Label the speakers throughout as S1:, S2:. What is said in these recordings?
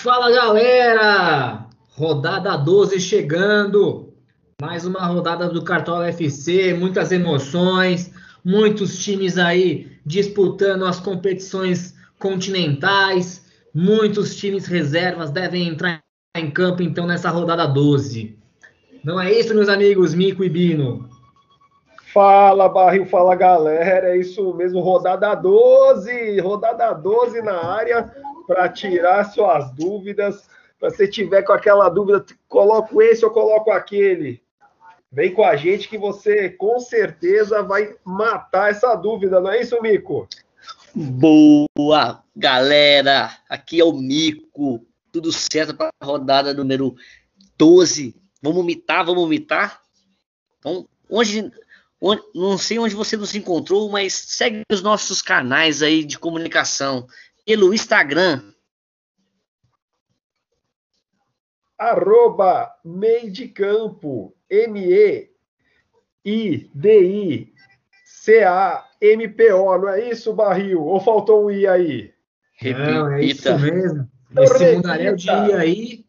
S1: Fala galera! Rodada 12 chegando. Mais uma rodada do Cartola FC, muitas emoções, muitos times aí disputando as competições continentais, muitos times reservas devem entrar em campo então nessa rodada 12. Não é isso, meus amigos Mico e Bino?
S2: Fala, Barril, fala galera, é isso mesmo, rodada 12, rodada 12 na área para tirar suas dúvidas. Se você tiver com aquela dúvida, coloco esse ou coloco aquele. Vem com a gente que você com certeza vai matar essa dúvida, não é isso, Mico?
S3: Boa, galera! Aqui é o Mico. Tudo certo para a rodada número 12. Vamos mitar, vamos mitar? Então, onde, onde, não sei onde você nos encontrou, mas segue os nossos canais aí de comunicação pelo Instagram.
S2: Arroba meio de campo, M-E-I-D-I-C-A-M-P-O, não é isso, Barril? Ou faltou um I aí?
S1: Não, é isso mesmo. Esse mundaréu de I aí,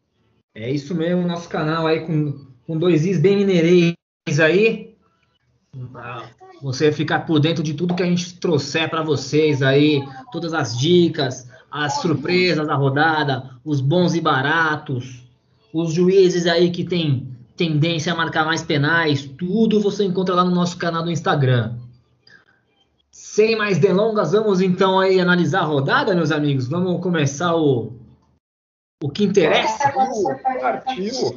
S1: é isso mesmo, nosso canal aí com, com dois Is bem mineirês aí. Você ficar por dentro de tudo que a gente trouxer para vocês aí, todas as dicas, as surpresas da rodada, os bons e baratos, os juízes aí que tem tendência a marcar mais penais, tudo você encontra lá no nosso canal do Instagram. Sem mais delongas, vamos então aí analisar a rodada, meus amigos. Vamos começar o o que interessa.
S2: Partiu.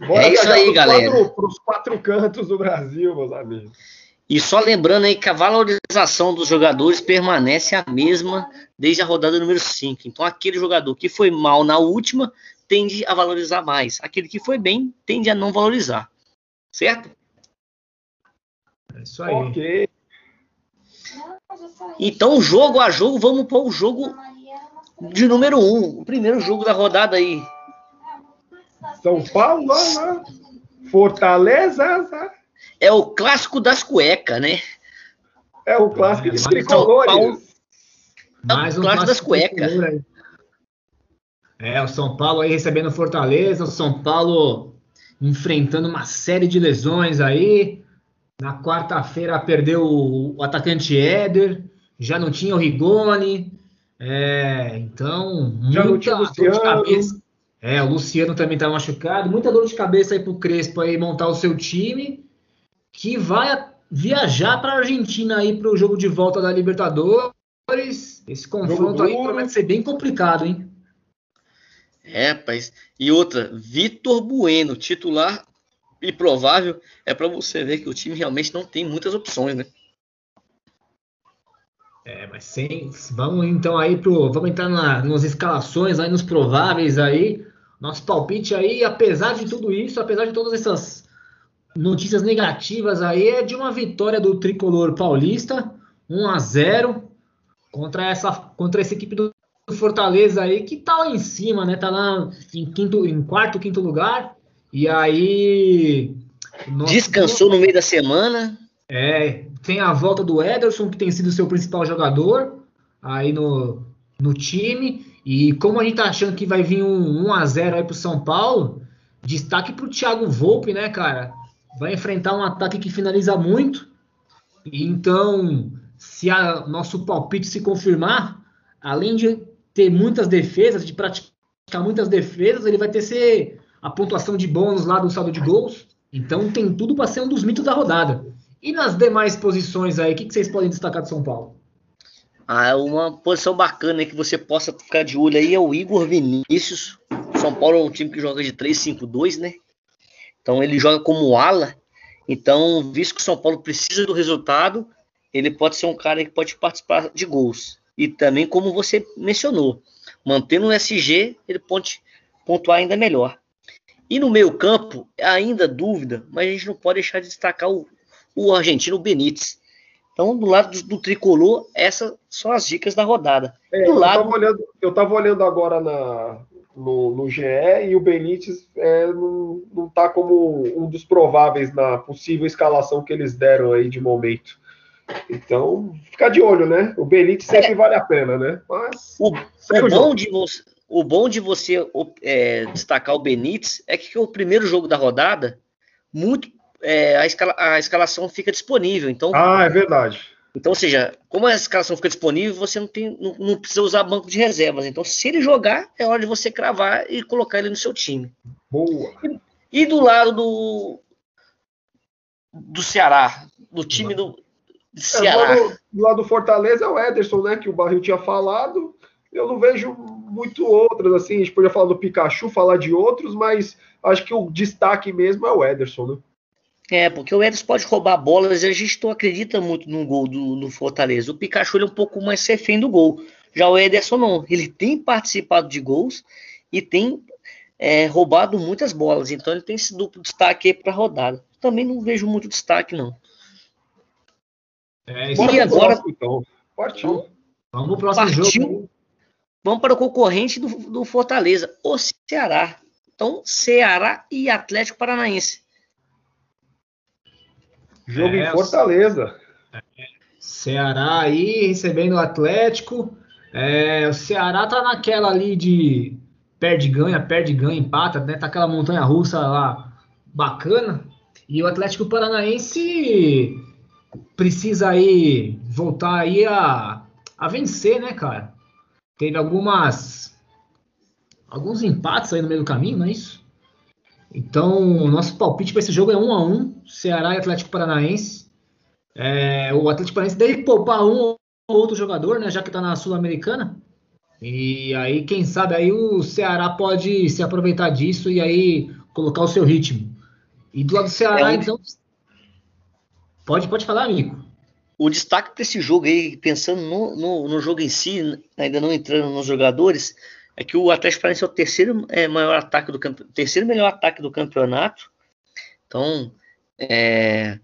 S3: É isso aí, galera.
S2: Para os quatro cantos do Brasil, meus amigos.
S3: E só lembrando aí que a valorização dos jogadores permanece a mesma desde a rodada número 5. Então, aquele jogador que foi mal na última tende a valorizar mais. Aquele que foi bem tende a não valorizar. Certo?
S1: É isso aí. Ok.
S3: Então, jogo a jogo, vamos para o jogo de número 1. Um, o primeiro jogo da rodada aí.
S2: São Paulo, né? Fortaleza.
S3: É o clássico das cuecas, né?
S2: É o clássico de tricolores.
S1: Mais um clássico das cuecas. É, o São Paulo aí recebendo Fortaleza, o São Paulo enfrentando uma série de lesões aí. Na quarta-feira perdeu o atacante Éder, já não tinha o Rigoni. É, então,
S2: já muita dor de cabeça.
S1: É, o Luciano também tá machucado. Muita dor de cabeça aí pro Crespo aí montar o seu time, que vai viajar para a Argentina aí para o jogo de volta da Libertadores. Esse confronto aí promete ser bem complicado, hein?
S3: É, rapaz. E outra, Vitor Bueno, titular e provável, é para você ver que o time realmente não tem muitas opções, né?
S1: É, mas sem. Vamos então aí pro. Vamos entrar na, nas escalações aí, nos prováveis aí. Nosso palpite aí, apesar de tudo isso, apesar de todas essas notícias negativas aí, é de uma vitória do tricolor paulista, 1 a 0 contra essa, contra essa equipe do Fortaleza aí, que tá lá em cima, né? Tá lá em, quinto, em quarto, quinto lugar. E aí.
S3: Descansou no meio da semana.
S1: É, tem a volta do Ederson, que tem sido seu principal jogador aí no, no time. E como a gente tá achando que vai vir um 1 a 0 aí pro São Paulo, destaque pro Thiago Volpe, né, cara? Vai enfrentar um ataque que finaliza muito. Então, se a nosso palpite se confirmar, além de ter muitas defesas, de praticar muitas defesas, ele vai ter ser a pontuação de bônus lá do saldo de gols. Então tem tudo para ser um dos mitos da rodada. E nas demais posições aí, o que, que, vocês podem destacar de São Paulo?
S3: Ah, uma posição bacana que você possa ficar de olho aí é o Igor Vinícius. São Paulo é um time que joga de 3-5-2, né? Então ele joga como ala. Então, visto que o São Paulo precisa do resultado, ele pode ser um cara que pode participar de gols. E também, como você mencionou, mantendo o SG, ele pode pontuar ainda melhor. E no meio campo, ainda dúvida, mas a gente não pode deixar de destacar o, o argentino Benítez. Então, do lado do, do, tricolor, essas são as dicas da rodada.
S2: É,
S3: do
S2: eu,
S3: lado...
S2: tava olhando, eu tava olhando agora na, no, no GE e o Benítez é, não, não tá como um dos prováveis na possível escalação que eles deram aí de momento. Então, ficar de olho, né? O Benítez sempre é. vale a pena, né?
S3: Mas. O, o bom de você. o bom de você é, destacar o Benítez é que, que o primeiro jogo da rodada, muito é, a, escala, a, escalação fica disponível. Então,
S2: ah, é verdade.
S3: Então, ou seja, como a escalação fica disponível, você não, tem, não, não, precisa usar banco de reservas. Então, se ele jogar, é hora de você cravar e colocar ele no seu time.
S2: Boa.
S3: E, e do lado do, do Ceará, do time do, do
S2: Ceará. É, do, lado, do lado do Fortaleza é o Ederson, né? Que o Barril tinha falado. Eu não vejo muito outras, assim. A gente podia falar do Pikachu, falar de outros, mas acho que o destaque mesmo é o Ederson, né?
S3: É, porque o Ederson pode roubar bolas, a gente não acredita muito no gol do, do Fortaleza. O Pikachu ele é um pouco mais refém do gol. Já o Ederson não, ele tem participado de gols e tem é, roubado muitas bolas, então ele tem esse duplo destaque aí para a rodada. Também não vejo muito destaque, não.
S2: É, e agora. Próximo, então. Partiu.
S1: Vamos pro próximo Partiu. jogo.
S3: Vamos para o concorrente do, do Fortaleza, o Ceará. Então, Ceará e Atlético Paranaense.
S2: Jogo é, em Fortaleza.
S1: Ceará aí recebendo o Atlético. É, o Ceará tá naquela ali de perde, ganha, perde, ganha, empata, né? Tá aquela montanha russa lá bacana. E o Atlético Paranaense precisa aí voltar aí a, a vencer, né, cara? Teve algumas alguns empates aí no meio do caminho, não é isso? Então, o nosso palpite para esse jogo é 1 a 1 Ceará e Atlético Paranaense. É, o Atlético Paranaense deve poupar um ou outro jogador, né, já que está na Sul-Americana. E aí, quem sabe, aí o Ceará pode se aproveitar disso e aí colocar o seu ritmo. E do lado do Ceará, é então. Pode, pode falar, amigo.
S3: O destaque para esse jogo aí, pensando no, no, no, jogo em si, ainda não entrando nos jogadores, é que o Atlético Paranaense é o terceiro é, maior ataque do terceiro melhor ataque do campeonato. Então, é,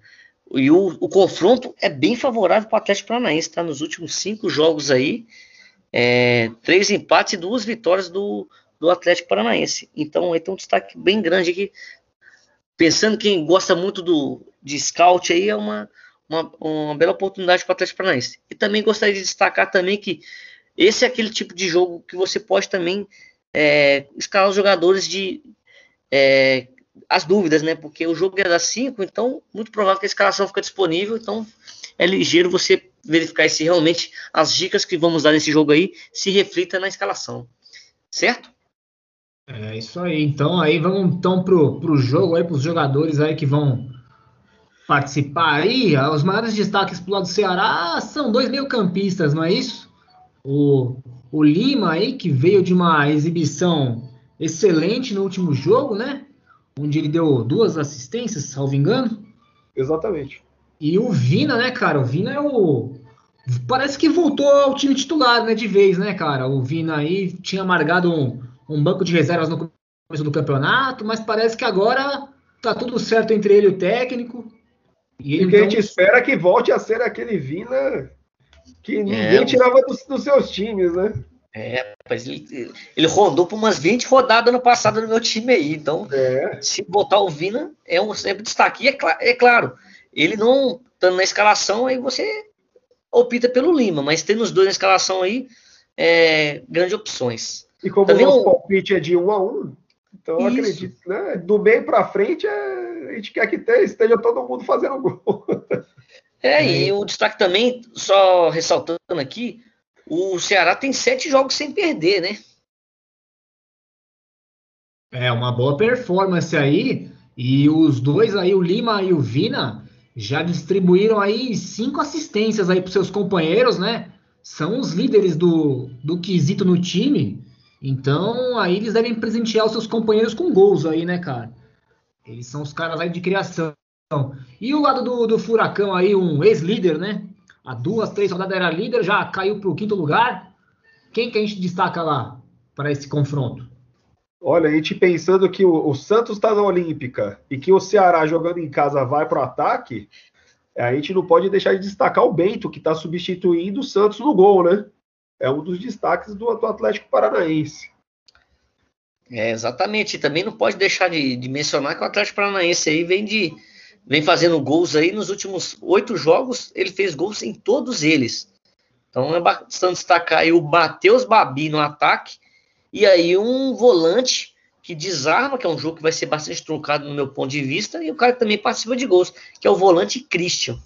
S3: e o, o, confronto é bem favorável para o Atlético Paranaense, tá? Nos últimos cinco jogos aí, é, três empates e duas vitórias do, do Atlético Paranaense. Então, aí tem um destaque bem grande aqui. Pensando quem gosta muito do, de scout aí, é uma, uma, uma bela oportunidade para o Atlético Paranaense. E também gostaria de destacar também que esse é aquele tipo de jogo que você pode também é, escalar os jogadores de é, as dúvidas, né? Porque o jogo é das 5, então muito provável que a escalação fica disponível, então é ligeiro você verificar se realmente as dicas que vamos dar nesse jogo aí se reflitam na escalação. Certo?
S1: É isso aí. Então aí vamos então pro, pro jogo aí, pros jogadores aí que vão participar aí. Os maiores destaques pro lado do Ceará são dois meio-campistas, não é isso? O, o Lima aí, que veio de uma exibição excelente no último jogo, né? Onde ele deu duas assistências, salvo engano.
S2: Exatamente.
S1: E o Vina, né, cara? O Vina é o. Parece que voltou ao time titular, né? De vez, né, cara? O Vina aí tinha amargado um, um banco de reservas no começo do campeonato, mas parece que agora tá tudo certo entre ele e o técnico.
S2: E, ele, e o que então... a gente espera é que volte a ser aquele Vina que ninguém é, tirava dos, dos, seus times, né?
S3: É, mas ele, ele rondou por umas 20 rodadas no passado no meu time aí. Então, é. se botar o Vina, é um sempre destaque. E é, é claro, ele não estando na escalação, aí você opta pelo Lima, mas tendo os dois na escalação aí, é, grandes opções.
S2: E como Também o nosso palpite é de 1 um a 1 um, então eu acredito, né? Do meio para frente, é, a gente quer que esteja todo mundo fazendo gol.
S3: É, e o destaque também, só ressaltando aqui, o Ceará tem sete jogos sem perder, né?
S1: É, uma boa performance aí. E os dois aí, o Lima e o Vina, já distribuíram aí cinco assistências aí para seus companheiros, né? São os líderes do, do quesito no time. Então, aí eles devem presentear os seus companheiros com gols aí, né, cara? Eles são os caras aí de criação. E o lado do, do Furacão aí, um ex-líder, né? Há duas, três rodadas era líder, já caiu para o quinto lugar. Quem que a gente destaca lá para esse confronto?
S2: Olha, a gente pensando que o, o Santos está na Olímpica e que o Ceará jogando em casa vai para o ataque, a gente não pode deixar de destacar o Bento, que está substituindo o Santos no gol, né? É um dos destaques do, do Atlético Paranaense.
S3: É, exatamente. E também não pode deixar de, de mencionar que o Atlético Paranaense aí vem de vem fazendo gols aí nos últimos oito jogos, ele fez gols em todos eles. Então é bastante destacar aí o Matheus Babi no ataque e aí um volante que desarma, que é um jogo que vai ser bastante truncado no meu ponto de vista, e o cara também participa de gols, que é o volante Christian.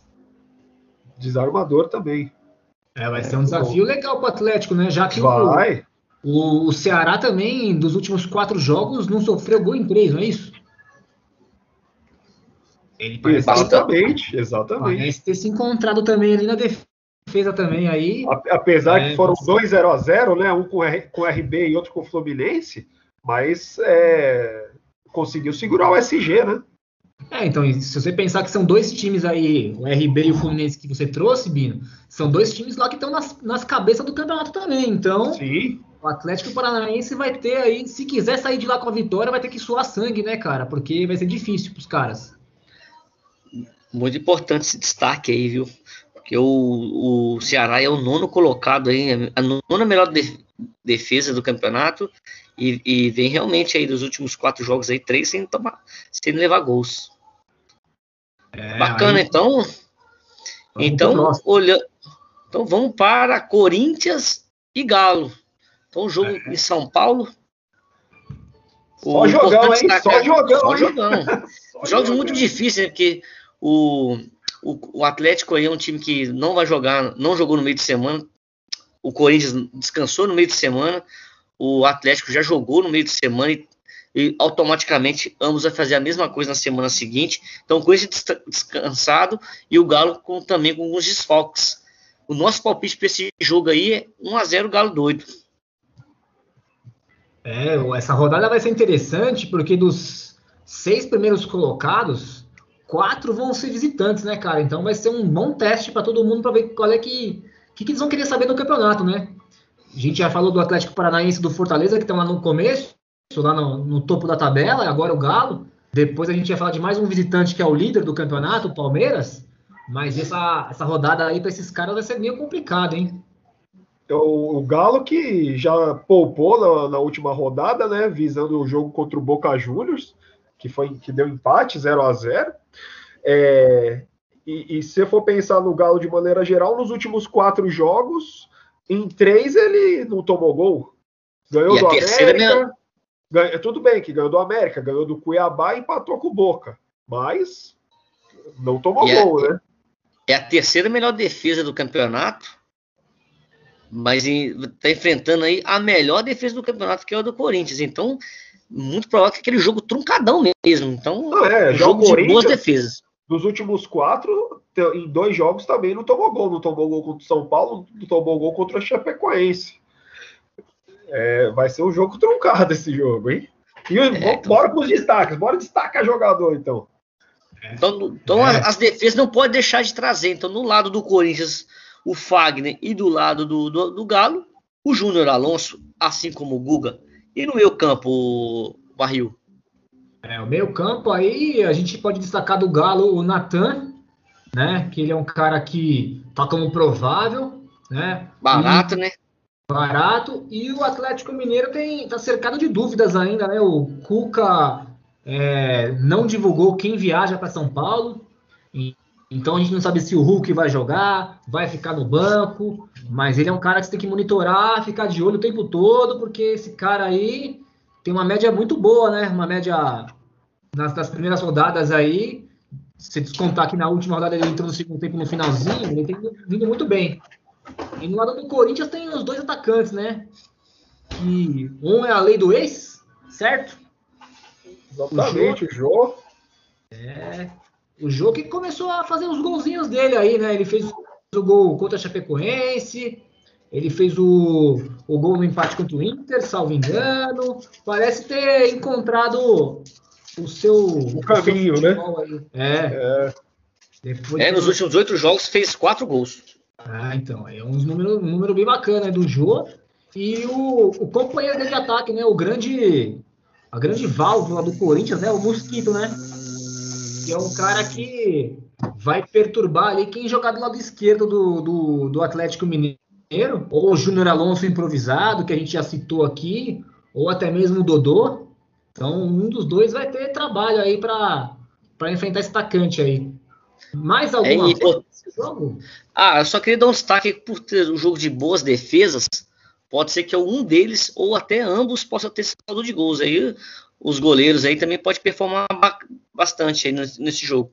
S2: Desarmador também.
S1: É, vai ser um desafio bom. legal para o Atlético, né? Já que
S2: vai.
S1: O, o, Ceará também, dos últimos quatro jogos, não sofreu gol em três, não é isso?
S2: Ele parece exatamente, ter, exatamente.
S1: Parece ter se encontrado também ali na defesa também aí.
S2: Apesar é, que foram dois 0 a 0 né? Um com, R, com RB e outro com o Fluminense, mas é, conseguiu segurar o SG, né?
S1: É, então, se você pensar que são dois times aí, o RB e o Fluminense que você trouxe, Bino, são dois times lá que estão nas, nas cabeças do campeonato também. Então,
S2: Sim.
S1: o Atlético Paranaense vai ter aí, se quiser sair de lá com a vitória, vai ter que suar sangue, né, cara? Porque vai ser difícil pros caras.
S3: Muito importante esse destaque aí, viu? Porque o, o Ceará é o nono colocado aí, a nona melhor de, defesa do campeonato e, e, vem realmente aí dos últimos quatro jogos aí, três sem, tomar, sem levar gols. É, Bacana, aí... então. então, olha, então vamos para Corinthians e Galo. Então, o jogo é. em São Paulo.
S2: Só o jogão, hein? Só jogão. Só jogão.
S3: Jogos muito difíceis, porque o, o, o, Atlético aí é um time que não vai jogar, não jogou no meio de semana. O Corinthians descansou no meio de semana o Atlético já jogou no meio de semana e, e automaticamente ambos vai fazer a mesma coisa na semana seguinte. Então, com esse descansado e o Galo com, também com alguns desfalques. O nosso palpite para esse jogo aí é 1x0 Galo doido.
S1: É, essa rodada vai ser interessante porque dos seis primeiros colocados, quatro vão ser visitantes, né, cara? Então vai ser um bom teste para todo mundo para ver qual é que, que, que eles vão querer saber do campeonato, né? A gente já falou do Atlético Paranaense do Fortaleza, que estão lá no começo, lá no, no, topo da tabela, agora o Galo. Depois a gente vai falar de mais um visitante que é o líder do campeonato, o Palmeiras. Mas essa, essa rodada aí para esses caras vai ser meio complicado, hein?
S2: O, o Galo que já poupou na, na, última rodada, né? Visando o jogo contra o Boca Juniors, que foi que deu empate 0 a 0 é, e, e se for pensar no Galo de maneira geral, nos últimos quatro jogos, em três ele não tomou gol. Ganhou e do América. Ganha, tudo bem que ganhou do América, ganhou do Cuiabá e empatou com o Boca. Mas não tomou e gol,
S3: é,
S2: né?
S3: É a terceira melhor defesa do campeonato. Mas está enfrentando aí a melhor defesa do campeonato, que é o do Corinthians. Então, muito provável que aquele jogo truncadão mesmo. Então,
S2: não, é, jogo de boas defesas. Dos últimos quatro, em dois jogos também não tomou gol. Não tomou gol contra o São Paulo, não tomou gol contra o Chapecoense. É, vai ser um jogo truncado esse jogo, hein? E é, então... bora para os destaques, bora destacar jogador, então.
S3: Então, então é. as defesas não pode deixar de trazer. Então, no lado do Corinthians, o Fagner, e do lado do, do, do Galo, o Júnior Alonso, assim como o Guga. E no meio campo, o Barril?
S1: É, o meio campo aí, a gente pode destacar do Galo o Natan, né? Que ele é um cara que tá como provável, né?
S3: Barato, e, né?
S1: Barato. E o Atlético Mineiro tem tá cercado de dúvidas ainda, né? O Cuca é, não divulgou quem viaja para São Paulo. Então a gente não sabe se o Hulk vai jogar, vai ficar no banco, mas ele é um cara que você tem que monitorar, ficar de olho o tempo todo, porque esse cara aí tem uma média muito boa, né? Uma média nas, nas primeiras rodadas aí, se descontar que na última rodada ele entrou no segundo tempo no finalzinho, ele tem vindo muito bem. E no lado do Corinthians tem os dois atacantes, né? E um é a lei do ex, certo?
S2: Exatamente, o Jô.
S1: É. O Jô que começou a fazer os golzinhos dele aí, né? Ele fez o gol contra a Chapecoense, ele fez o, o gol no empate contra o Inter, salvo engano. Parece ter encontrado o seu
S2: o caminho, o
S1: seu
S2: né?
S1: É.
S3: É. Depois é, nos últimos oito jogos fez quatro gols.
S1: Ah, então, é um número, um número bem bacana do Jô. E o, o companheiro de ataque, né? O grande. A grande válvula do Corinthians, né? O Mosquito, né? Que é um cara que vai perturbar ali quem jogar do lado esquerdo do, do, do Atlético Mineiro, ou o Júnior Alonso improvisado, que a gente já citou aqui, ou até mesmo o Dodô. Então, um dos dois vai ter trabalho aí para enfrentar esse atacante aí. Mais alguma
S3: é, coisa jogo? Ah, eu só queria dar um destaque por ter um jogo de boas defesas. pode ser que um deles ou até ambos possa ter saldo de gols. Aí os goleiros aí também pode performar bastante aí nesse jogo.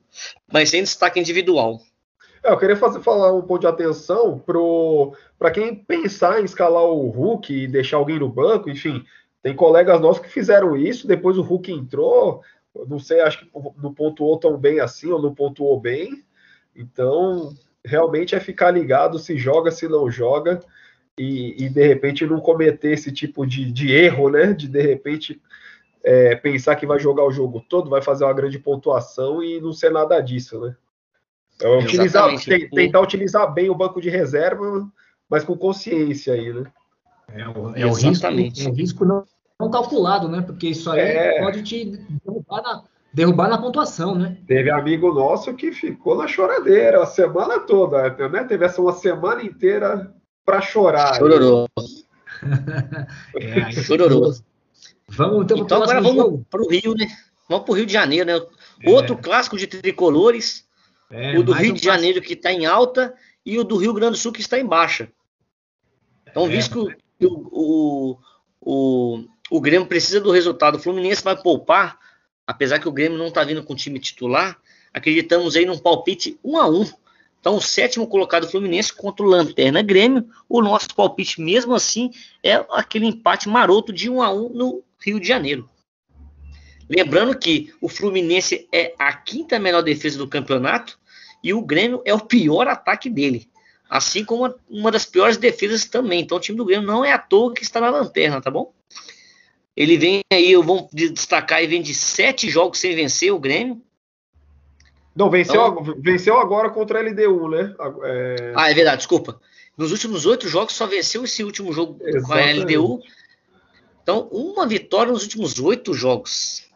S3: Mas sem destaque individual.
S2: É, eu queria fazer, falar um ponto de atenção para quem pensar em escalar o Hulk e deixar alguém no banco, enfim, tem colegas nossos que fizeram isso, depois o Hulk entrou, não sei, acho que não pontuou tão bem assim, ou não pontuou bem, então realmente é ficar ligado se joga, se não joga, e, e de repente não cometer esse tipo de, de erro, né, de de repente é, pensar que vai jogar o jogo todo, vai fazer uma grande pontuação e não ser nada disso, né. É, utilizar, tentar utilizar bem o banco de reserva, mas com consciência aí, né?
S1: É, o, é o risco, é o risco não, não, calculado, né? Porque isso aí é. pode te derrubar na, derrubar na pontuação, né?
S2: Teve amigo nosso que ficou na choradeira a semana toda, né? Teve essa uma semana inteira para chorar.
S3: Chororô. é, Chororô.
S1: Vamos então,
S3: então agora vamos para o Rio, né? Vamos para o Rio de Janeiro, né? É. Outro clássico de tricolores é, o do Rio um de Janeiro que está em alta e o do Rio Grande do Sul que está em baixa. Então, é, visto que o, o, o, o Grêmio precisa do resultado, o Fluminense vai poupar, apesar que o Grêmio não está vindo com o time titular, acreditamos aí num palpite 1 a 1 então, o sétimo colocado Fluminense contra o Lanterna Grêmio. O nosso palpite, mesmo assim, é aquele empate maroto de 1 a 1 no Rio de Janeiro. Lembrando que o Fluminense é a quinta melhor defesa do campeonato e o Grêmio é o pior ataque dele. Assim como uma das piores defesas também. Então o time do Grêmio não é à toa que está na lanterna, tá bom? Ele vem aí, eu vou destacar, e vem de sete jogos sem vencer o Grêmio.
S2: Não, venceu, então, venceu agora contra a LDU, né?
S3: É... Ah, é verdade, desculpa. Nos últimos oito jogos só venceu esse último jogo Exatamente. com a LDU. Então, uma vitória nos últimos oito jogos.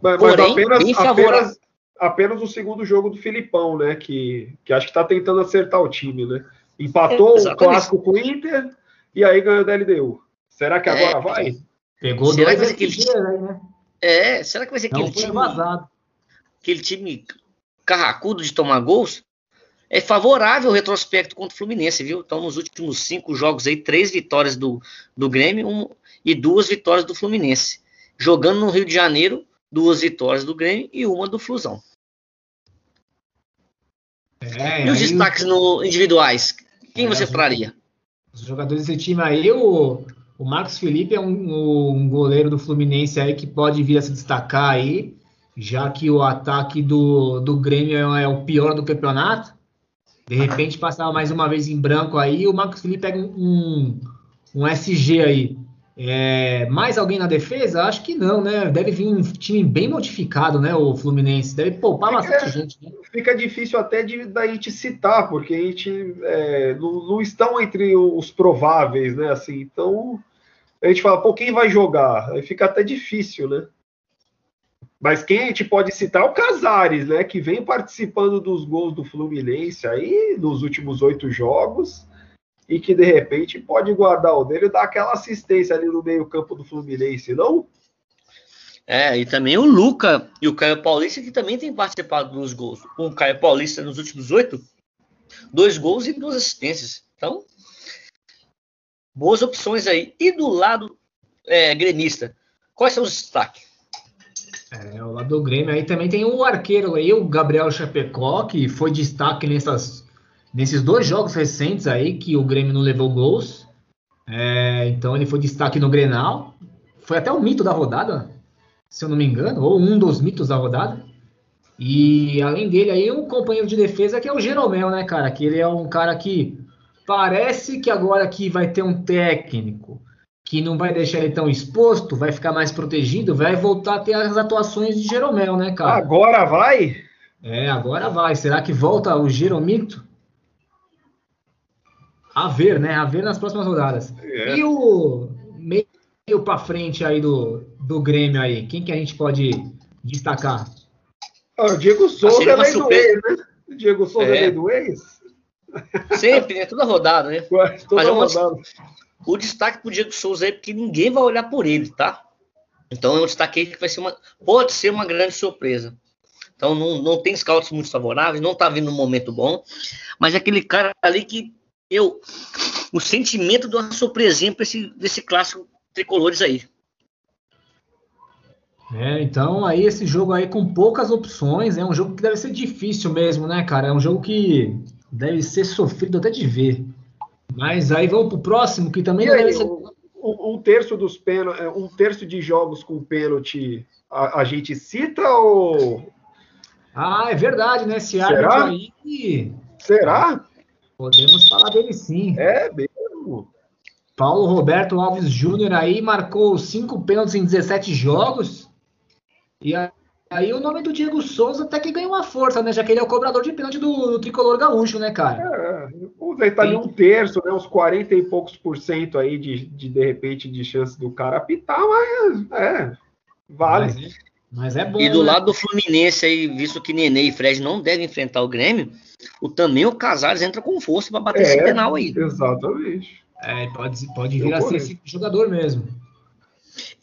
S2: Mas, Porém, apenas, apenas, apenas o segundo jogo do Filipão, né? Que, que acho que está tentando acertar o time, né? Empatou é, o clássico com o Inter e aí ganhou da LDU. Será que agora é, vai?
S3: Pegou será dois aquele time, né? É, será que vai ser aquele Não time vazado. Aquele time carracudo de tomar gols? É favorável o retrospecto contra o Fluminense, viu? Então, nos últimos cinco jogos aí, três vitórias do, do Grêmio um, e duas vitórias do Fluminense. Jogando no Rio de Janeiro, duas vitórias do Grêmio e uma do Flusão. É, e os destaques no, individuais? Quem é, você traria?
S1: Os jogadores desse time aí, o, o Marcos Felipe é um, um, goleiro do Fluminense aí que pode vir a se destacar aí, já que o ataque do, do Grêmio é, é o pior do campeonato. De repente passava mais uma vez em branco aí, o Marcos Felipe pega um, um, um SG aí. É, mais alguém na defesa? Acho que não, né? Deve vir um time bem modificado, né? O Fluminense deve poupar fica, bastante gente. Né?
S2: Fica difícil até de da gente citar, porque a gente é, não, não, estão entre os prováveis, né? Assim, então a gente fala, pô, quem vai jogar? Aí fica até difícil, né? Mas quem a gente pode citar é o Casares, né? Que vem participando dos gols do Fluminense aí nos últimos oito jogos e que de repente pode guardar o dele e dar aquela assistência ali no meio-campo do Fluminense, não?
S3: É, e também o Luca e o Caio Paulista, que também tem participado dos gols. O Caio Paulista nos últimos oito, dois gols e duas assistências. Então, boas opções aí. E do lado é, gremista, quais são os destaques?
S1: É, o lado do Grêmio aí também tem o arqueiro aí, o Gabriel Chapecó, que foi destaque nessas nesses dois jogos recentes aí que o Grêmio não levou gols. É, então ele foi destaque no Grenal. Foi até o mito da rodada, se eu não me engano, ou um dos mitos da rodada. E além dele aí, um companheiro de defesa que é o Jeromel, né, cara? Que ele é um cara que parece que agora que vai ter um técnico que não vai deixar ele tão exposto, vai ficar mais protegido, vai voltar a ter as atuações de Jeromel, né, cara?
S2: Agora vai?
S1: É, agora vai. Será que volta o Jeromito? a ver, né? A ver nas próximas rodadas. É. E o meio para frente aí do, do Grêmio aí, quem que a gente pode destacar?
S2: Ah, o Diego Souza é do ex, né? O Diego Souza é, é do ex?
S3: Sempre, né? Toda rodada, né? Toda Mas rodada. O destaque pro Diego Souza aí, porque ninguém vai olhar por ele, tá? Então eu destaquei que vai ser uma. Pode ser uma grande surpresa. Então não, não tem scouts muito favoráveis, não tá vindo um momento bom. Mas é aquele cara ali que eu o sentimento de uma surpresinha para esse desse clássico tricolores aí.
S1: É, então aí esse jogo aí com poucas opções, é um jogo que deve ser difícil mesmo, né, cara? É um jogo que deve ser sofrido até de ver. Mas aí vamos pro próximo, que também
S2: aí,
S1: deve ser...
S2: um, um, terço dos pênaltis, é, um terço de jogos com pênalti a, a, gente cita ou
S1: Ah, é verdade, né? Esse
S2: Será?
S1: aí
S2: Será?
S1: Podemos falar dele sim.
S2: É mesmo.
S1: Paulo Roberto Alves Júnior aí marcou cinco pênaltis em 17 jogos. E aí o nome do Diego Souza até que ganhou uma força, né? Já que ele é o cobrador de pênalti do, do tricolor gaúcho, né, cara?
S2: É, tá ali um terço, né? Uns 40 e poucos por cento aí de, de, de repente, de chance do cara apitar, mas é, vale.
S1: Mas, é, mas é bom.
S3: E do
S1: né?
S3: lado do Fluminense aí, visto que Nenê e Fred não devem enfrentar o Grêmio, o também o Casares entra com força para bater
S2: É,
S3: esse penal aí.
S2: Exatamente.
S1: É, pode, pode vir a ser esse jogador mesmo.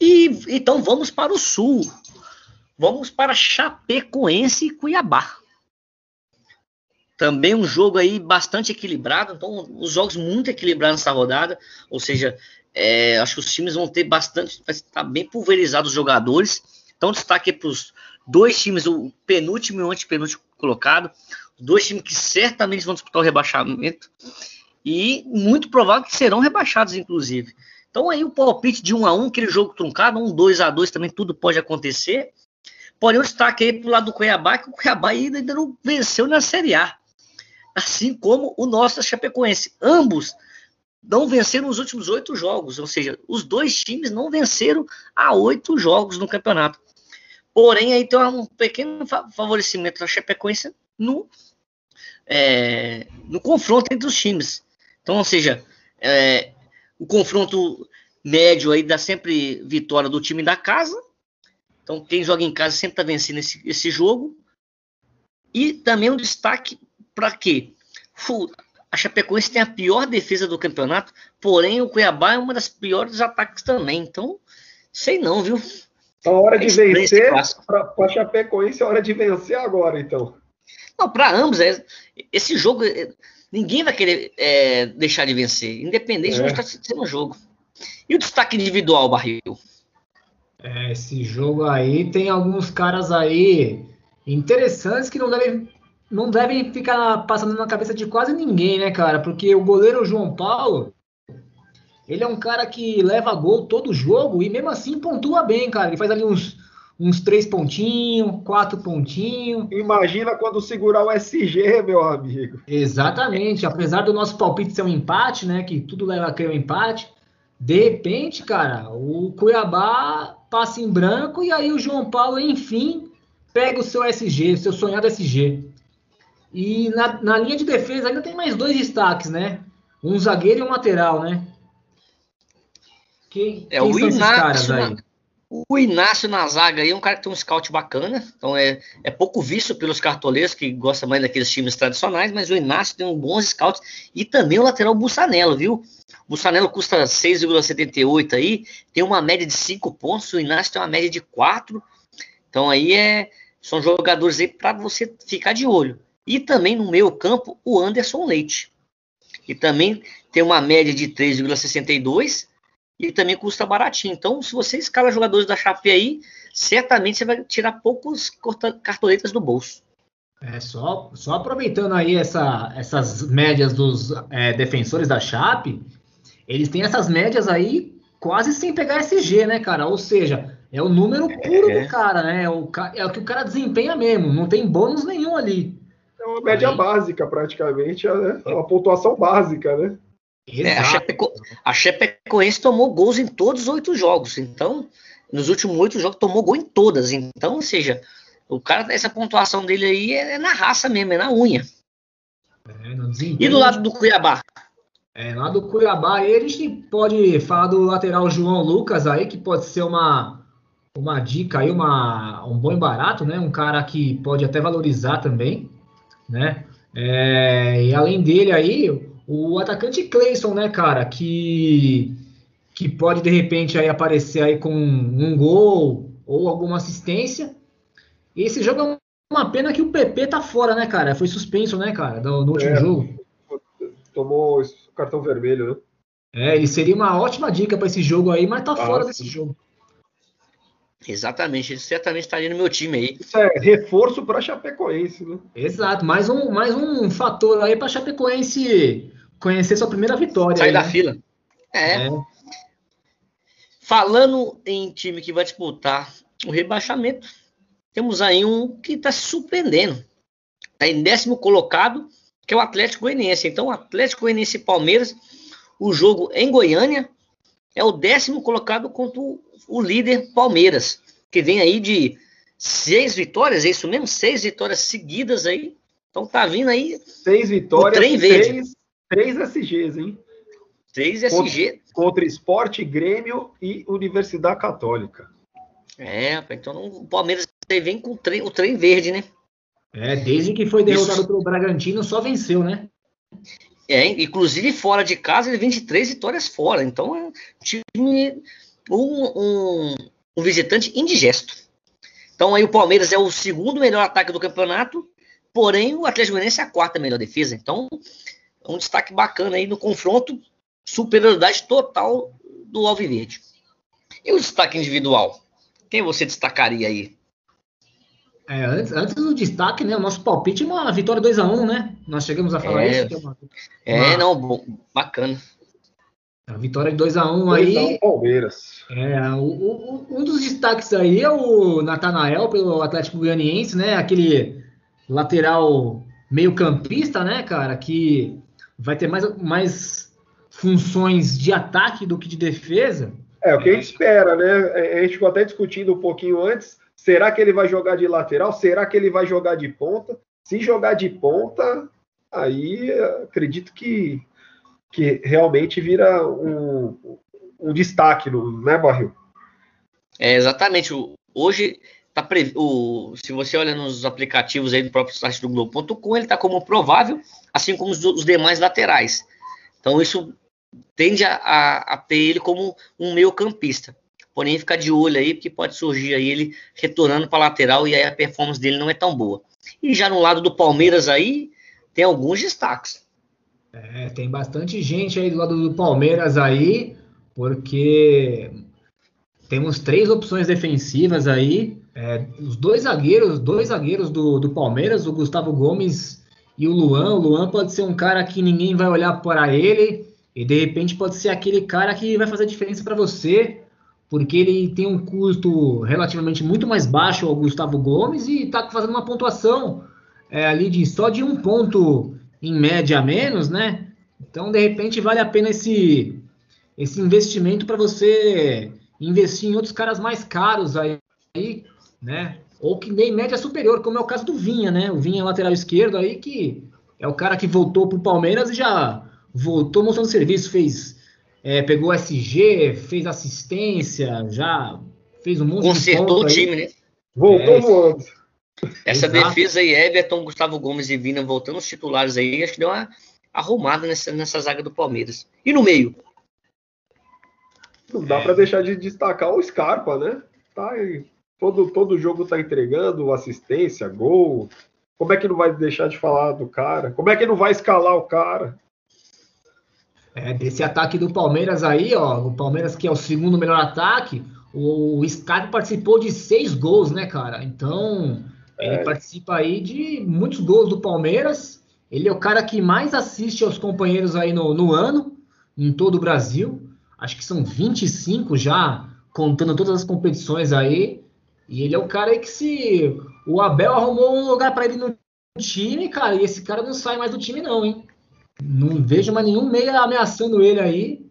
S3: E então vamos para o sul. Vamos para Chapecoense e Cuiabá. Também um jogo aí bastante equilibrado. Então, os jogos muito equilibrados nessa rodada. Ou seja, é, acho que os times vão ter bastante. Vai estar bem pulverizados os jogadores. Então, destaque para os dois times, o penúltimo e o antepenúltimo colocado. Dois times que certamente vão disputar o rebaixamento. E muito provável que serão rebaixados, inclusive. Então aí o palpite de 1 a 1 aquele jogo truncado, um 2 a 2 também tudo pode acontecer. Porém, o destaque aí pro lado do Cuiabá, que o Cuiabá ainda não venceu na Série A. Assim como o nosso Chapecoense. Ambos não venceram os últimos oito jogos, ou seja, os dois times não venceram há oito jogos no campeonato. Porém, aí tem um pequeno fa- favorecimento da Chapecoense no, é, no confronto entre os times. Então, ou seja, é, o confronto médio aí dá sempre vitória do time da casa. Então, quem joga em casa sempre está vencendo esse, esse jogo. E também um destaque para quê? A Chapecoense tem a pior defesa do campeonato, porém o Cuiabá é uma das piores ataques também. Então, sei não, viu?
S2: Então, hora de
S3: É esse
S2: vencer, para Chapecoense é hora de vencer agora, então.
S3: Não, para ambos, é, esse jogo, é, ninguém vai querer é, deixar de vencer, independente de
S2: É.
S3: onde está sendo o jogo. E o destaque individual, Barril?
S1: É, esse jogo aí tem alguns caras aí interessantes que não devem, não devem ficar passando na cabeça de quase ninguém, né, cara? Porque o goleiro João Paulo, ele é um cara que leva gol todo jogo e mesmo assim pontua bem, cara. Ele faz ali uns, uns três pontinhos, quatro pontinhos.
S2: Imagina quando segurar o SG, meu amigo.
S1: Exatamente. Apesar do nosso palpite ser um empate, né? Que tudo leva a crer um empate. De repente, cara, o Cuiabá passa em branco e aí o João Paulo, enfim, pega o seu SG, o seu sonhado SG. E na, na linha de defesa ainda tem mais dois destaques, né? Um zagueiro e um lateral, né? Quem,
S3: É
S1: quem
S3: o
S1: são esses caras
S3: Inácio,
S1: aí?
S3: O Inácio na zaga aí é um cara que tem um scout bacana, então é, é pouco visto pelos cartoleiros que gostam mais daqueles times tradicionais, mas o Inácio tem um bons scouts e também o lateral Bussanello, viu? Bussanello custa 6,78 aí, tem uma média de 5 pontos, o Inácio tem uma média de 4, então aí é são jogadores aí para você ficar de olho. E também no meio campo o Anderson Leite, que também tem uma média de 3,62 e também custa baratinho. Então, se você escala jogadores da Chape aí, certamente você vai tirar poucos cartoletas do bolso.
S1: É, só, só aproveitando aí essa, essas médias dos é, defensores da Chape, eles têm essas médias aí quase sem pegar SG, né, cara? Ou seja, é o número puro
S3: É.
S1: do cara, né? É o, é o que o cara desempenha mesmo, não tem bônus nenhum ali.
S2: É uma média
S1: Aí.
S2: básica, praticamente. É é uma pontuação básica, né?
S3: É, a, Chapeco, a Chapecoense tomou gols em todos os oito jogos. Então, nos últimos oito jogos, tomou gol em todas. Então, ou seja, o cara, essa pontuação dele aí é, é na raça mesmo, é na unha.
S1: É.
S3: E do lado do Cuiabá?
S1: É, lá do Cuiabá aí a gente pode falar do lateral João Lucas aí, que pode ser uma, uma dica aí, uma, um bom e barato, né? Um cara que pode até valorizar também, né? É, e além dele aí, o atacante Cleison, né, cara, que, que pode de repente aí aparecer aí com um gol ou alguma assistência. Esse jogo é uma pena que o PP tá fora, né, cara? Foi suspenso, né, cara, do, do último
S2: É.
S1: jogo.
S2: Tomou cartão vermelho, né?
S1: É, ele seria uma ótima dica para esse jogo aí, mas tá ah, fora desse jogo.
S3: Exatamente, ele certamente estaria no meu time aí.
S2: Isso é reforço para Chapecoense, né?
S1: Exato, mais um, mais um fator aí para Chapecoense conhecer sua primeira vitória.
S3: Sair da né? fila. É. é. Falando em time que vai disputar o rebaixamento, temos aí um que está se surpreendendo. Está em décimo colocado, que é o Atlético Goianiense. Então, Atlético Goianiense e Palmeiras, o jogo em Goiânia, é o décimo colocado contra o líder Palmeiras, que vem aí de seis vitórias, é isso mesmo? Seis vitórias seguidas aí. Então tá vindo aí.
S2: Seis vitórias. Trem verde. Seis, três SGs, hein?
S3: Três SG.
S2: Contra, contra Esporte, Grêmio e Universidade Católica.
S3: É, então o Palmeiras vem com o trem, o trem verde, né?
S1: É, desde que foi derrotado Isso. pelo Bragantino, só venceu, né?
S3: É, inclusive fora de casa, ele vem de três vitórias fora. Então é um time, um, um, um visitante indigesto. Então aí o Palmeiras é o segundo melhor ataque do campeonato, porém o Atlético Goianiense é a quarta melhor defesa. Então um destaque bacana aí no confronto, superioridade total do Alviverde. E o destaque individual? Quem você destacaria aí?
S1: É, antes, antes, do destaque, né? O nosso palpite é uma vitória 2x1, né? Nós chegamos a falar
S3: é,
S1: isso.
S3: É, uma, é não, bom, bacana.
S1: A vitória de 2x1 aí.
S2: Palmeiras.
S1: É, o, o, um dos destaques aí é o Natanael pelo Atlético Goianiense, né? Aquele lateral meio-campista, né, cara? Que vai ter mais, mais funções de ataque do que de defesa.
S2: É, o que a gente espera, né? A gente ficou até discutindo um pouquinho antes Será que ele vai jogar de lateral? Será que ele vai jogar de ponta? Se jogar de ponta, aí acredito que, que realmente vira um, um destaque, no, né, Barril?
S3: É, exatamente. Hoje, tá pre... o... se você olha nos aplicativos aí do próprio site do Globo.com, ele está como provável, assim como os, demais laterais. Então, isso tende a, a, a ter ele como um meio campista. Porém, ficar de olho aí, porque pode surgir aí ele retornando para lateral e aí a performance dele não é tão boa. E já no lado do Palmeiras aí, tem alguns destaques.
S1: É, tem bastante gente aí do lado do Palmeiras aí, porque temos três opções defensivas aí. É, os dois zagueiros, dois zagueiros do, do Palmeiras, o Gustavo Gomes e o Luan. O Luan pode ser um cara que ninguém vai olhar para ele e de repente pode ser aquele cara que vai fazer diferença para você porque ele tem um custo relativamente muito mais baixo ao Gustavo Gomes e está fazendo uma pontuação é, ali de só de um ponto em média a menos, né? Então, de repente, vale a pena esse, esse investimento para você investir em outros caras mais caros aí, né? Ou que nem média superior, como é o caso do Vinha, né? O Vinha lateral esquerdo aí, que é o cara que voltou para o Palmeiras e já voltou mostrando serviço, fez é, pegou SG, fez assistência, já fez um monte
S3: Consertou
S1: de
S3: o time, né?
S2: Voltou é, voando.
S3: Essa Exato. defesa aí, Everton, Gustavo Gomes e Vina voltando os titulares aí, acho que deu uma arrumada nessa, nessa zaga do Palmeiras. E no meio?
S2: Não dá é. para deixar de destacar o Scarpa, né? Tá aí. Todo, todo jogo tá entregando assistência, gol. Como é que não vai deixar de falar do cara? Como é que não vai escalar o cara?
S1: É, desse ataque do Palmeiras aí, ó, o Palmeiras que é o segundo melhor ataque, o, Scarpa participou de seis gols, né, cara? Então, ele é. participa aí de muitos gols do Palmeiras. Ele é o cara que mais assiste aos companheiros aí no, no ano, em todo o Brasil. Acho que são 25 já, contando todas as competições aí. E ele é o cara aí que se o Abel arrumou um lugar para ele no time, cara, e esse cara não sai mais do time não, hein? Não vejo mais nenhum meia ameaçando ele aí.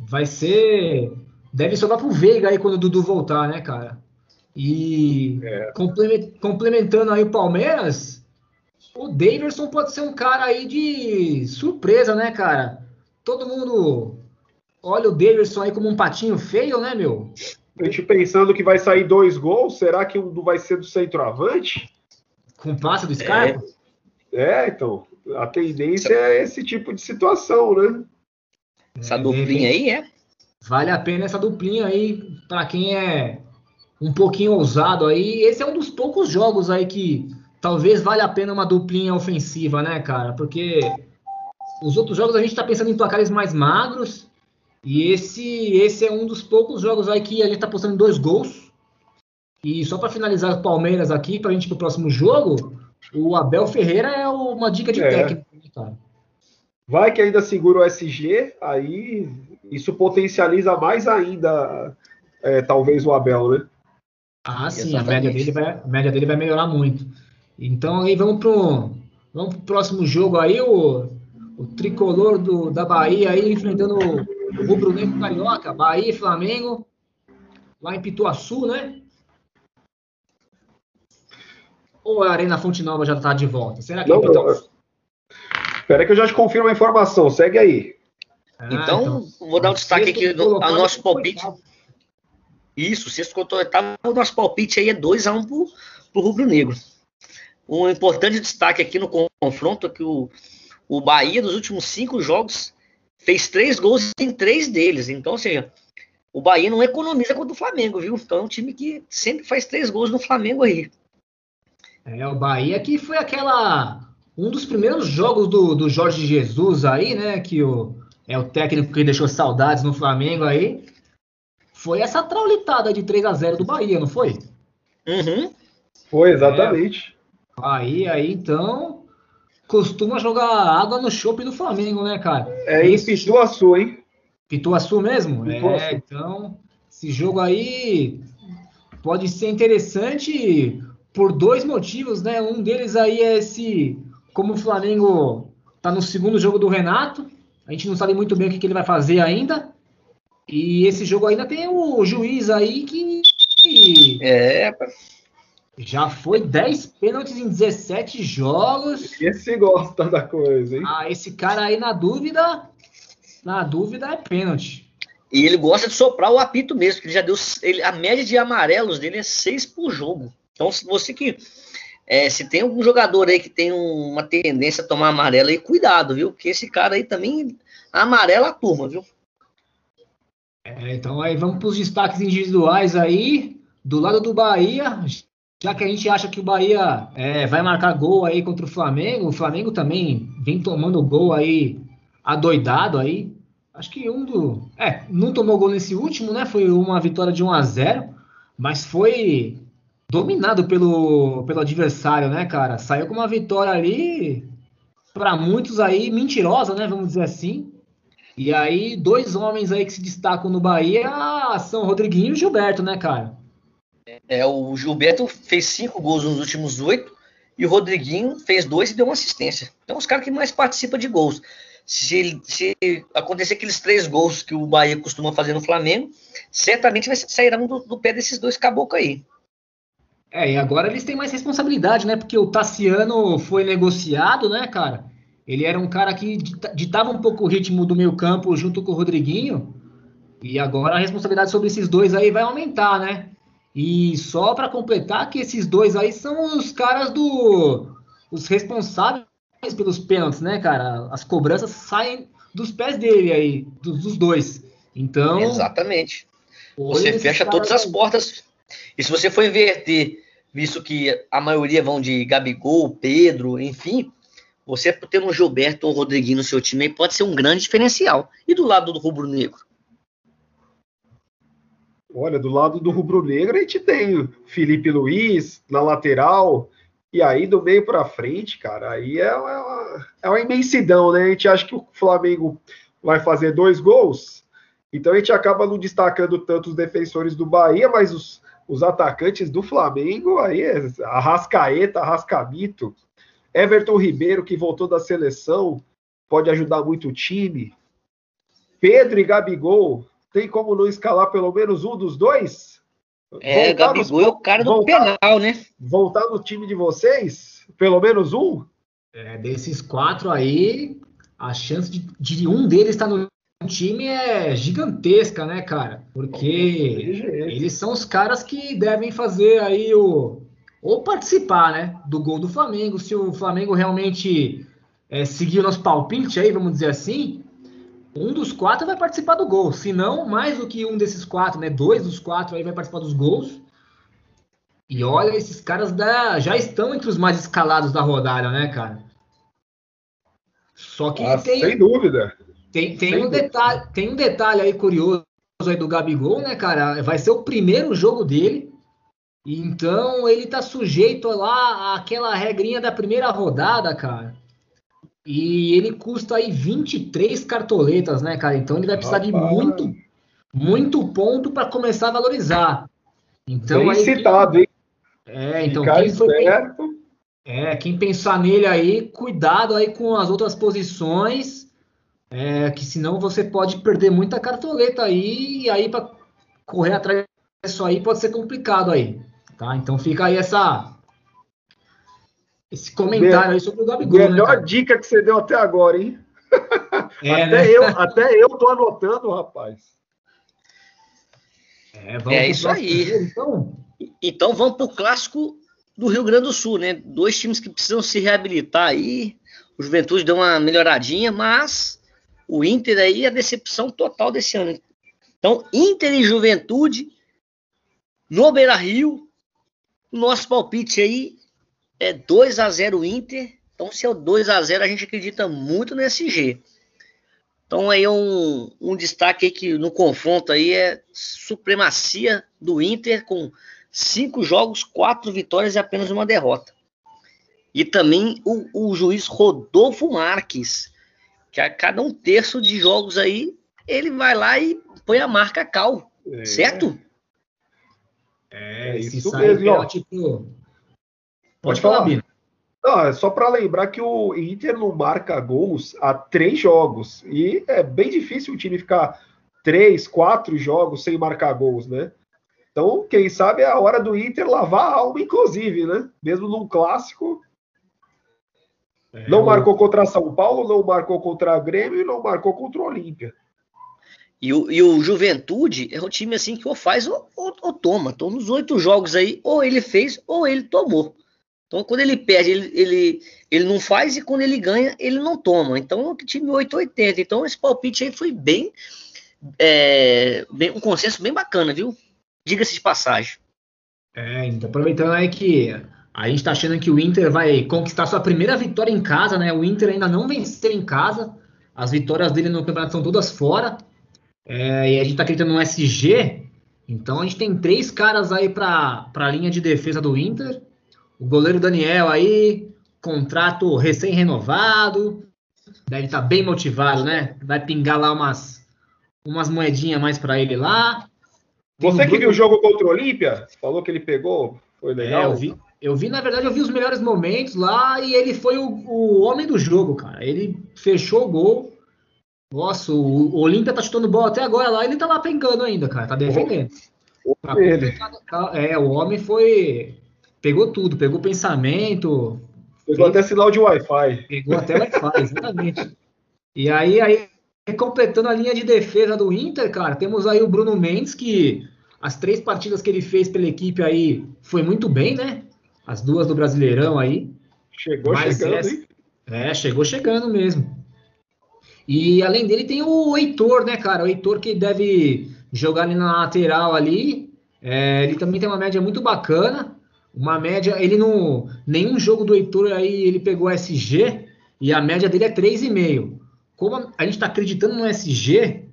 S1: Vai ser. Deve sobrar pro Veiga aí quando o Dudu voltar, né, cara? E é. complementando aí o Palmeiras, o Daverson pode ser um cara aí de surpresa, né, cara? Todo mundo olha o Daverson aí como um patinho feio, né, meu?
S2: A gente pensando que vai sair dois gols, será que um vai ser do centroavante?
S1: Com passe do Scarpa?
S2: É, é então a tendência é esse tipo de situação, né?
S3: Essa duplinha aí é.
S1: Vale a pena essa duplinha aí para quem é um pouquinho ousado aí. Esse é um dos poucos jogos aí que talvez valha a pena uma duplinha ofensiva, né, cara? Porque os outros jogos a gente está pensando em placares mais magros. E esse, esse é um dos poucos jogos aí que a gente está postando em dois gols. E só para finalizar o Palmeiras aqui, para a gente ir para o próximo jogo, o Abel Ferreira é uma dica de é. técnico, né, cara.
S2: Vai que ainda segura o SG, aí isso potencializa mais ainda, é, talvez, o Abel, né?
S1: Ah, sim, a média, dele vai, a média dele vai melhorar muito. Então aí vamos pro, vamos pro próximo jogo aí, o, o tricolor do, da Bahia aí enfrentando o Rubro Negro Carioca, Bahia e Flamengo, lá em Pituaçu, né? Ou a Arena Fonte Nova já está de volta? Será que é não, é Pituaçu?
S2: Espera que eu já te confirmo a informação, segue aí.
S3: Ah, então, então, vou dar um destaque aqui no a nosso palpite. Isso, sexto contra oitavo, o nosso palpite aí é 2x1 um pro, pro Rubro Negro. Um importante destaque aqui no confronto é que o, o Bahia, nos últimos cinco jogos, fez três gols em três deles. Então, ou seja, o Bahia não economiza contra o Flamengo, viu? Então é um time que sempre faz três gols no Flamengo aí.
S1: É, o Bahia que foi aquela um dos primeiros jogos do, do Jorge Jesus aí, né? Que o, é o técnico que deixou saudades no Flamengo aí. Foi essa traulitada de 3 a 0 do Bahia, não foi?
S2: Uhum. Foi, exatamente.
S1: É, aí, aí, então, costuma jogar água no chope do Flamengo, né, cara?
S2: É em Pituaçu, hein?
S1: Pituaçu mesmo? Pituaçu. É, então, esse jogo aí pode ser interessante por dois motivos, né? Um deles aí é esse como o Flamengo está no segundo jogo do Renato, a gente não sabe muito bem o que, que, ele vai fazer ainda. E esse jogo ainda tem o juiz aí que.
S3: É.
S1: Já foi 10 pênaltis em 17 jogos.
S2: Esse gosta da coisa, hein?
S1: Ah, esse cara aí, na dúvida. Na dúvida é pênalti.
S3: E ele gosta de soprar o apito mesmo, que ele já deu. Ele, a média de amarelos dele é 6 por jogo. Então, se você que é, se tem algum jogador aí que tem uma tendência a tomar amarelo aí, cuidado, viu? Porque esse cara aí também amarela a turma, viu?
S1: É, então aí vamos para os destaques individuais aí. Do lado do Bahia, já que a gente acha que o Bahia é, vai marcar gol aí contra o Flamengo, o Flamengo também vem tomando gol aí adoidado aí. Acho que um do. É, não tomou gol nesse último, né? Foi uma vitória de 1 a 0 mas foi dominado pelo, pelo adversário, né, cara? Saiu com uma vitória ali, para muitos aí, mentirosa, né? Vamos dizer assim. E aí, dois homens aí que se destacam no Bahia são Rodriguinho e Gilberto, né, cara?
S3: É, o Gilberto fez cinco gols nos últimos oito e o Rodriguinho fez dois e deu uma assistência. Então, os caras que mais participam de gols. Se, se acontecer aqueles três gols que o Bahia costuma fazer no Flamengo, certamente vai sairão do, do pé desses dois caboclos aí.
S1: É, e agora eles têm mais responsabilidade, né? Porque o Tassiano foi negociado, né, cara? Ele era um cara que ditava um pouco o ritmo do meio campo junto com o Rodriguinho. E agora a responsabilidade sobre esses dois aí vai aumentar, né? E só para completar que esses dois aí são os caras do os responsáveis pelos pênaltis, né, cara? As cobranças saem dos pés dele aí, dos, dos dois. Então,
S3: exatamente. Você fecha todas as portas e se você for inverter, visto que a maioria vão de Gabigol, Pedro, enfim, você ter um Gilberto ou um Rodriguinho no seu time pode ser um grande diferencial. E do lado do Rubro Negro?
S2: Olha, do lado do Rubro Negro a gente tem Felipe Luiz na lateral, e aí do meio para frente, cara, aí é uma, é uma imensidão, né? A gente acha que o Flamengo vai fazer dois gols, então a gente acaba não destacando tanto os defensores do Bahia, mas os, os atacantes do Flamengo, aí é Arrascaeta, Arrascabito, Everton Ribeiro, que voltou da seleção, pode ajudar muito o time. Pedro e Gabigol, tem como não escalar pelo menos um dos dois?
S3: É, voltar Gabigol nos, é o cara do voltar, penal, né?
S2: Voltar no time de vocês? Pelo menos um?
S1: É, desses quatro aí, a chance de, de um deles estar no time é gigantesca, né, cara? Porque eles são os caras que devem fazer aí o. Ou participar, né? Do gol do Flamengo. Se o Flamengo realmente é, seguir o nosso palpite aí, vamos dizer assim, um dos quatro vai participar do gol. Se não, mais do que um desses quatro, né? Dois dos quatro aí vai participar dos gols. E olha, esses caras da, já estão entre os mais escalados da rodada, né, cara? Só que ah, tem,
S2: sem dúvida.
S1: Tem, tem sem um dúvida. detalhe, tem um detalhe aí curioso aí do Gabigol, né, cara? Vai ser o primeiro jogo dele. Então ele tá sujeito lá àquela regrinha da primeira rodada, cara. E ele custa aí 23 cartoletas, né, cara? Então ele vai precisar de muito, muito ponto para começar a valorizar. Então,
S2: Bem aí, citado, quem... hein?
S1: É, então quem foi, é, quem pensar nele aí, cuidado aí com as outras posições, é, que senão você pode perder muita cartoleta aí, e aí para correr atrás disso aí pode ser complicado aí, tá? Então fica aí essa esse comentário aí sobre o Gabigol.
S2: Né, Melhor né, dica que você deu até agora, hein? É, até, né? eu, até eu tô anotando, rapaz.
S3: É, é isso aí. Então, então vamos para o clássico do Rio Grande do Sul, né? Dois times que precisam se reabilitar aí. O Juventude deu uma melhoradinha, mas o Inter aí é a decepção total desse ano. Então, Inter e Juventude no Beira Rio. Nosso palpite aí é 2 a 0 Inter. Então, se é o 2 a 0 a gente acredita muito no SG. Então, aí um, um destaque aí que no confronto aí é supremacia do Inter com cinco jogos, quatro vitórias e apenas uma derrota. E também o, o juiz Rodolfo Marques, que a cada um terço de jogos aí, ele vai lá e põe a marca cal, é. certo?
S2: É, isso mesmo. Tipo... Pode falar, Bino. Não, é só para lembrar que o Inter não marca gols há três jogos. E é bem difícil o time ficar três, quatro jogos sem marcar gols, né? Então, quem sabe é a hora do Inter lavar a alma, inclusive, né? Mesmo num clássico. É, não marcou contra São Paulo, não marcou contra a Grêmio e não marcou contra o Olímpia.
S3: E o, e o Juventude é um time assim que ou faz ou, ou, ou toma. Então, nos oito jogos aí, ou ele fez ou ele tomou. Então, quando ele perde, ele, ele, ele não faz e quando ele ganha, ele não toma. Então, um time 880. Então, esse palpite aí foi bem, é, bem um consenso bem bacana, viu? diga-se de passagem.
S1: É, então, aproveitando aí que a gente está achando que o Inter vai conquistar sua primeira vitória em casa, né? O Inter ainda não venceu em casa. As vitórias dele no campeonato são todas fora. É, e a gente está acreditando no SG. Então a gente tem três caras aí para a linha de defesa do Inter. O goleiro Daniel aí, contrato recém-renovado. Estar tá bem motivado, né? Vai pingar lá umas, umas moedinhas mais para ele lá.
S2: Você que viu o jogo contra o Olímpia, falou que ele pegou, foi legal?
S1: É, eu vi, eu vi, na verdade, eu vi os melhores momentos lá e ele foi o, o homem do jogo, cara. Ele fechou o gol. Nossa, o, o Olímpia tá chutando bola até agora lá, ele tá lá pegando ainda, cara, tá defendendo. O, tá, ele. Tá, é, o homem foi. Pegou tudo, pegou pensamento.
S2: Pegou até sinal de Wi-Fi.
S1: Pegou até Wi-Fi, exatamente. E aí, aí completando a linha de defesa do Inter, cara, temos aí o Bruno Mendes, que as três partidas que ele fez pela equipe aí foi muito bem, né? As duas do Brasileirão aí.
S2: Chegou Mas chegando, essa, hein?
S1: É, chegou chegando mesmo. E além dele tem o Heitor, né, cara? O Heitor que deve jogar ali na lateral ali. É, ele também tem uma média muito bacana. Uma média, ele não. Nenhum jogo do Heitor aí ele pegou SG e a média dele é 3,5 como a gente está acreditando no SG,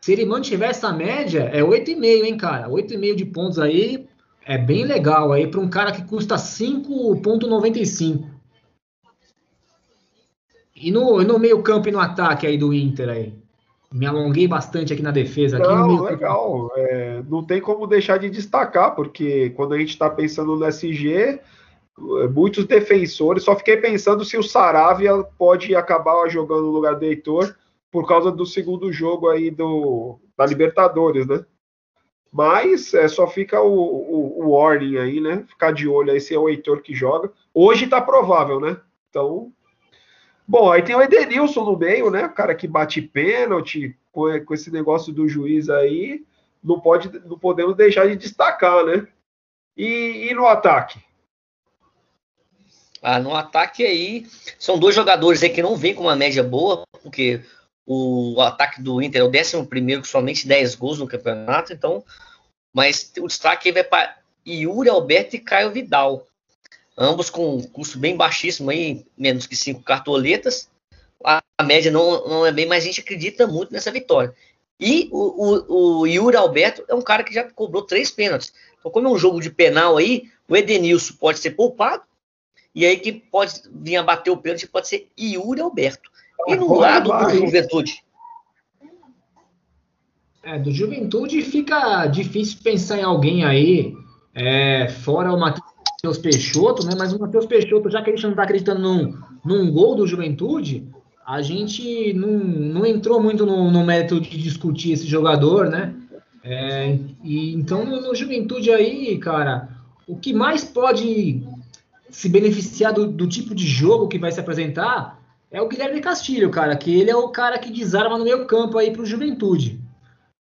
S1: se ele mantiver essa média, é 8,5, hein, cara? 8,5 de pontos aí é bem legal aí para um cara que custa 5,95. E no, no meio campo e no ataque aí do Inter aí? Me alonguei bastante aqui na defesa. Aqui
S2: não, legal. É, não tem como deixar de destacar, porque quando a gente está pensando no SG, muitos defensores. Só fiquei pensando se o Saravia pode acabar jogando no lugar do Heitor por causa do segundo jogo aí do, da Libertadores, né? Mas é, só fica o, o, o warning aí, né? Ficar de olho aí se é o Heitor que joga. Hoje tá provável, né? Então. Bom, aí tem o Edenilson no meio, né? O cara que bate pênalti com, esse negócio do juiz aí. Não, pode, não podemos deixar de destacar, né? E, e no ataque?
S3: Ah, no ataque aí, são dois jogadores aí que não vêm com uma média boa, porque o ataque do Inter é o 11 com somente 10 gols no campeonato, então, mas o destaque aí vai para Yuri Alberto e Caio Vidal. Ambos com custo bem baixíssimo aí, menos que 5 cartoletas. a, a média não, não é bem, mas a gente acredita muito nessa vitória. E o, o, o Yuri Alberto é um cara que já cobrou três pênaltis. Então, como é um jogo de penal aí, o Edenilson pode ser poupado, e aí que pode vir a bater o pênalti pode ser Yuri Alberto. E no lado do Juventude?
S1: É, do Juventude fica difícil pensar em alguém aí, é, fora o Matheus Peixoto, né? Mas o Matheus Peixoto, já que a gente não está acreditando num, num gol do Juventude, a gente não, não entrou muito no, no mérito de discutir esse jogador, né? É, e, então, no, no, Juventude aí, cara, o que mais pode se beneficiar do, do, tipo de jogo que vai se apresentar é o Guilherme Castilho, cara, que ele é o cara que desarma no meio campo aí pro Juventude.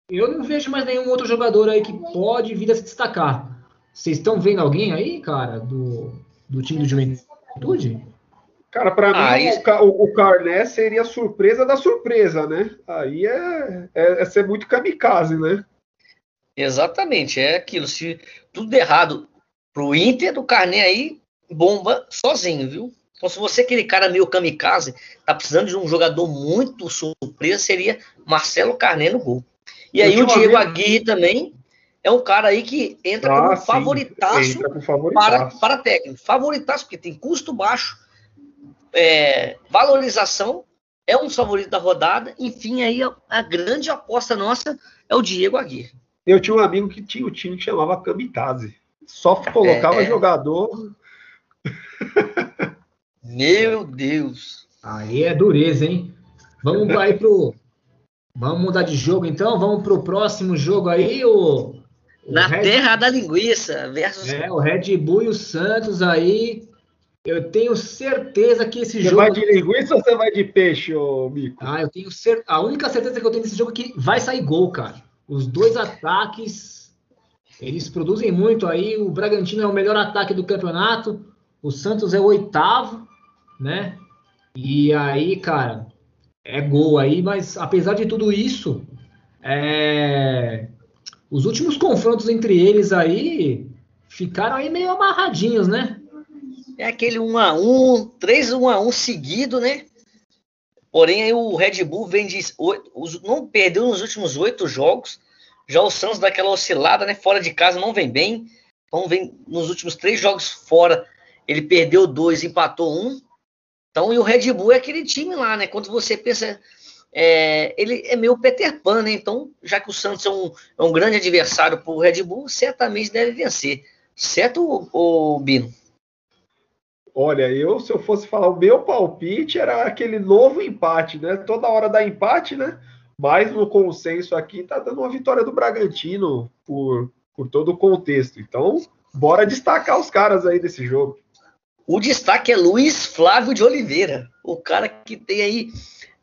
S1: Eu não vejo mais nenhum outro jogador aí que pode vir a se destacar. Vocês estão vendo alguém aí, cara, do, do time do Juventude?
S2: Cara, para ah, mim, isso... o, o Carné seria a surpresa da surpresa, né? Aí é, é, é, ser muito kamikaze, né?
S3: Exatamente, é aquilo. Se tudo der errado pro Inter, o Carné aí bomba sozinho, viu? Então, se você é aquele cara meio kamikaze, tá precisando de um jogador muito surpresa, seria Marcelo Carné no gol. E aí o Diego Aguirre também é um cara aí que entra ah, como favoritaço, entra com favoritaço, Para, para técnico. Favoritaço, porque tem custo baixo é, valorização, é um dos favoritos da rodada. Enfim, aí a, a, grande aposta nossa é o Diego Aguirre.
S2: Eu tinha um amigo que tinha o um time que chamava Kamikaze. Só colocava é, é. jogador.
S3: Meu Deus.
S1: Aí é dureza, hein? Vamos aí pro. Vamos mudar de jogo então? Vamos pro próximo jogo aí, o.
S3: Na Red... terra da linguiça versus.
S1: É, o Red Bull e o Santos aí. Eu tenho certeza que esse
S2: você
S1: jogo.
S2: Você vai de linguiça ou você vai de peixe, ô Mico?
S1: Ah, eu tenho certeza. A única certeza que eu tenho nesse jogo é que vai sair gol, cara. Os dois ataques, eles produzem muito aí. O Bragantino é o melhor ataque do campeonato. O Santos é o oitavo, né? E aí, cara, é gol aí, mas apesar de tudo isso, é... os últimos confrontos entre eles aí ficaram aí meio amarradinhos, né?
S3: É aquele 1 a 1 3 1 a 1 seguido, né? Porém, aí o Red Bull vem de não perdeu nos últimos oito jogos. Já o Santos dá aquela oscilada, né? Fora de casa não vem bem. Então vem nos últimos três jogos fora, ele perdeu dois, empatou um. Então, e o Red Bull é aquele time lá, né? Quando você pensa, é, ele é meio Peter Pan, né? Então, já que o Santos é um, é um grande adversário para o Red Bull, certamente deve vencer. Certo, o Bino?
S2: Olha, eu, se eu fosse falar o meu palpite, era aquele novo empate, né? Toda hora dá empate, né? Mas no consenso aqui tá dando uma vitória do Bragantino por, por todo o contexto. Então, bora destacar os caras aí desse jogo.
S3: O destaque é Luiz Flávio de Oliveira, o cara que tem aí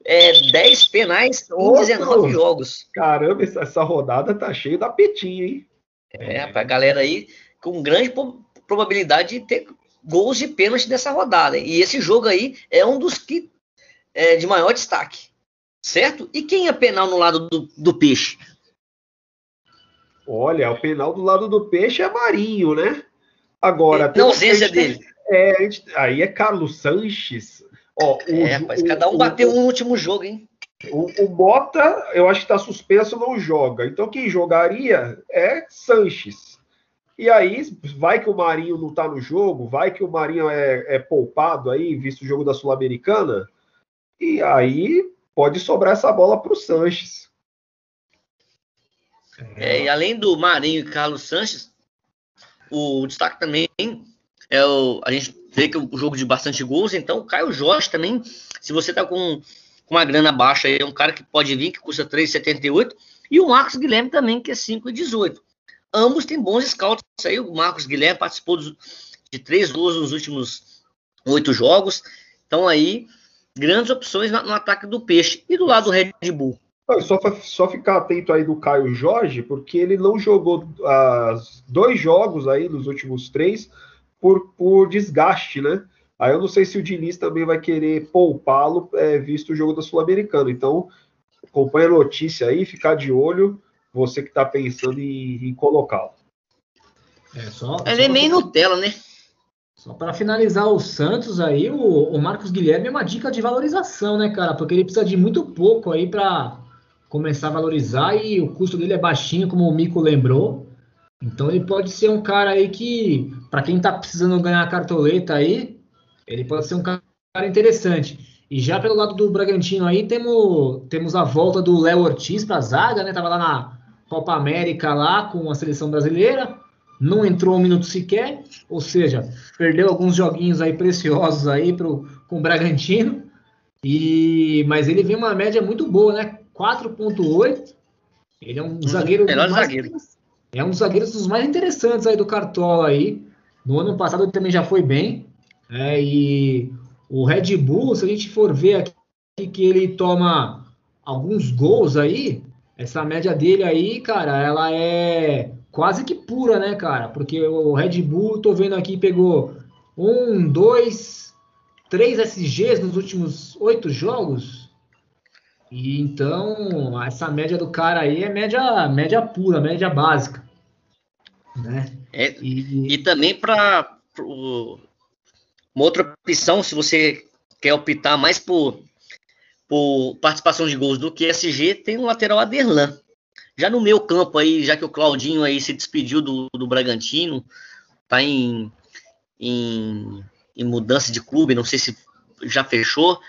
S3: é, 10 penais em Outro. 19 jogos.
S2: Caramba, essa, rodada tá cheia da petinha, hein?
S3: É, pra galera aí com grande probabilidade de ter gols de pênalti dessa rodada. E esse jogo aí é um dos que é de maior destaque. Certo? E quem é penal no lado do, do peixe?
S2: Olha, o penal do lado do peixe é Marinho, né? Agora.
S3: Na ausência dele.
S2: É, gente, aí é Carlos Sanches. Ó,
S3: o, é, rapaz, o, cada um bateu o, um último jogo, hein?
S2: O, o Bota, eu acho que está suspenso, não joga. Então quem jogaria é Sanches. E aí, vai que o Marinho não está no jogo, vai que o Marinho é, é poupado aí, visto o jogo da Sul-Americana, e aí pode sobrar essa bola para o Sanches.
S3: É, e além do Marinho e Carlos Sanches, o destaque também é o. A gente vê que é um jogo de bastante gols, então o Caio Jorge também, se você tá com, com uma grana baixa, é um cara que pode vir, que custa 3,78, e o Marcos Guilherme também, que é 5,18 ambos têm bons scouts. Aí o Marcos Guilherme participou de três gols nos últimos oito jogos. Então aí, grandes opções no, no ataque do Peixe. E do lado do Red Bull?
S2: Só, só ficar atento aí do Caio Jorge, porque ele não jogou uh, dois jogos aí nos últimos três por, por desgaste, né? Aí eu não sei se o Diniz também vai querer poupá-lo, é, visto o jogo da Sul-Americana. Então, acompanha a notícia aí, ficar de olho você que está pensando em, em colocá-lo.
S3: É, só, Ele é só é meio Nutella, né?
S1: Só para finalizar o Santos aí, o, o, Marcos Guilherme é uma dica de valorização, né, cara? Porque ele precisa de muito pouco aí para começar a valorizar e o custo dele é baixinho, como o Mico lembrou. Então ele pode ser um cara aí que, para quem tá precisando ganhar a cartoleta aí, ele pode ser um cara interessante. E já pelo lado do Bragantino aí, temos, temos a volta do Léo Ortiz para a zaga, né? Tava lá na Copa América lá com a seleção brasileira, não entrou um minuto sequer, ou seja, perdeu alguns joguinhos aí preciosos aí pro, com o Bragantino. E mas ele vem uma média muito boa, né? 4.8. Ele é um zagueiro,
S3: melhor mais, zagueiro.
S1: É um dos zagueiros dos mais interessantes aí do Cartola aí. No ano passado ele também já foi bem. É, e o Red Bull, se a gente for ver aqui que ele toma alguns gols aí, essa média dele aí, cara, ela é quase que pura, né, cara? Porque o Red Bull, tô vendo aqui, pegou um, dois, três SGs nos últimos oito jogos. E então, essa média do cara aí é média, média pura, média básica. Né?
S3: É, e, e também para uma outra opção, se você quer optar mais por, por participação de gols do que SG, tem o lateral Aderlan. Já no meu campo aí, já que o Claudinho aí se despediu do, do Bragantino, tá em, em, em mudança de clube, não sei se já fechou.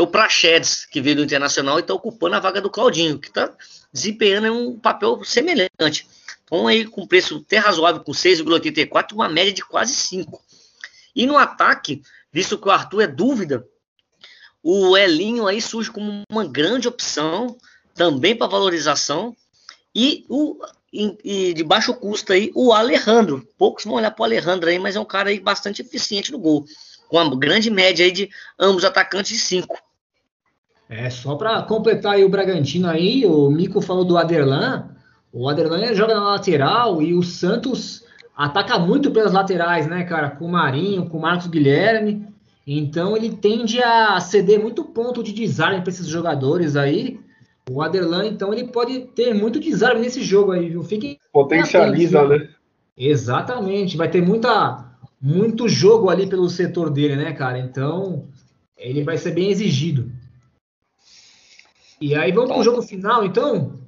S3: Então o Prachedes, que veio do Internacional está ocupando a vaga do Claudinho, que está desempenhando um papel semelhante. Então aí com preço até razoável, com 6,84, uma média de quase 5. E no ataque, visto que o Arthur é dúvida, o Elinho aí surge como uma grande opção, também para valorização. E o e de baixo custo aí, o Alejandro. Poucos vão olhar para o Alejandro aí, mas é um cara aí bastante eficiente no gol. Com uma grande média aí de ambos atacantes de 5.
S1: É, só para completar aí o Bragantino aí, o Mico falou do Aderlan. O Aderlan joga na lateral e o Santos ataca muito pelas laterais, né, cara? Com o Marinho, com o Marcos Guilherme. Então ele tende a ceder muito ponto de desarme para esses jogadores aí. O Aderlan, então, ele pode ter muito desarme nesse jogo aí, viu? Fiquem
S2: Potencializa, atentos, né?
S1: Exatamente. Vai ter muita, muito jogo ali pelo setor dele, né, cara? Então, ele vai ser bem exigido. E aí vamos então, pro jogo final, então?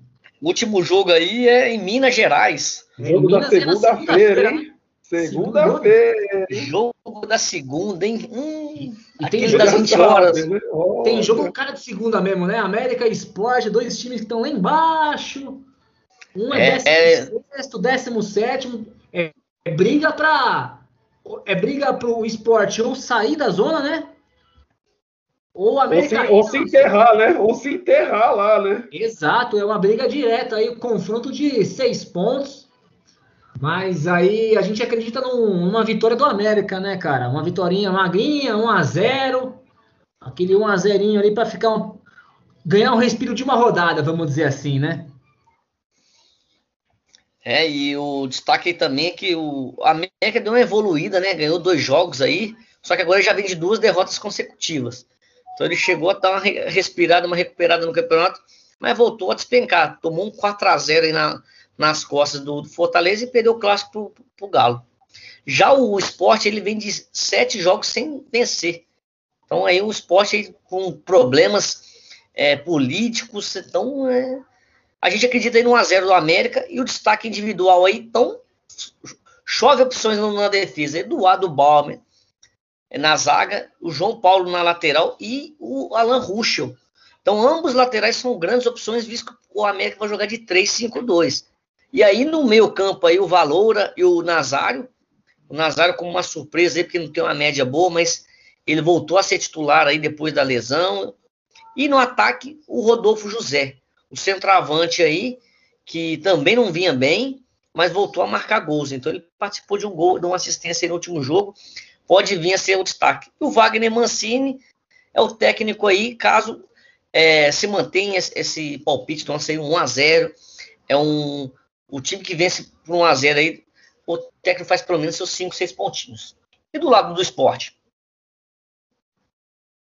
S3: O último jogo aí é em Minas Gerais.
S2: Jogo da segunda-feira, hein? Segunda-feira.
S3: Jogo da segunda, hein? Hum,
S1: e tem jogo das 20 horas. Né? Tem jogo cara de segunda mesmo, né? América e Esporte, dois times que estão lá embaixo. Um é, é 16 17 é, é briga para é briga pro esporte ou sair da zona, né?
S2: Ou, América ou, se, ou se enterrar, né? Ou se enterrar lá, né?
S1: Exato, é uma briga direta aí, o confronto de seis pontos. Mas aí a gente acredita num, numa vitória do América, né, cara? Uma vitória magrinha, 1 a 0 Aquele 1 a 0 ali para ficar um, ganhar um respiro de uma rodada, vamos dizer assim, né?
S3: É, e o destaque aí também é que o América deu uma evoluída, né? Ganhou dois jogos aí, só que agora já vem de duas derrotas consecutivas. Então ele chegou a dar uma respirada, uma recuperada no campeonato, mas voltou a despencar. Tomou um 4 a 0 aí na, nas costas do, Fortaleza e perdeu o clássico para o Galo. Já o esporte ele vem de sete jogos sem vencer. Então aí o esporte aí, com problemas é, políticos, então é, a gente acredita aí no 1x0 do América e o destaque individual aí, então chove opções na defesa. Eduardo Baumer, na zaga, o João Paulo na lateral e o Alan Ruschel. Então, ambos laterais são grandes opções, visto que o América vai jogar de 3-5-2. E aí, no meio campo, aí, o Valoura e o Nazário. O Nazário como uma surpresa aí, porque não tem uma média boa, mas ele voltou a ser titular aí depois da lesão. E no ataque, o Rodolfo José, o centroavante aí, que também não vinha bem, mas voltou a marcar gols. Então, ele participou de um gol, de uma assistência no último jogo pode vir a ser o destaque. E o Wagner Mancini é o técnico aí, caso é, se mantenha esse palpite, então seria um 1x0. É um, o time que vence por 1x0 aí, o técnico faz pelo menos seus 5, 6 pontinhos. E do lado do esporte?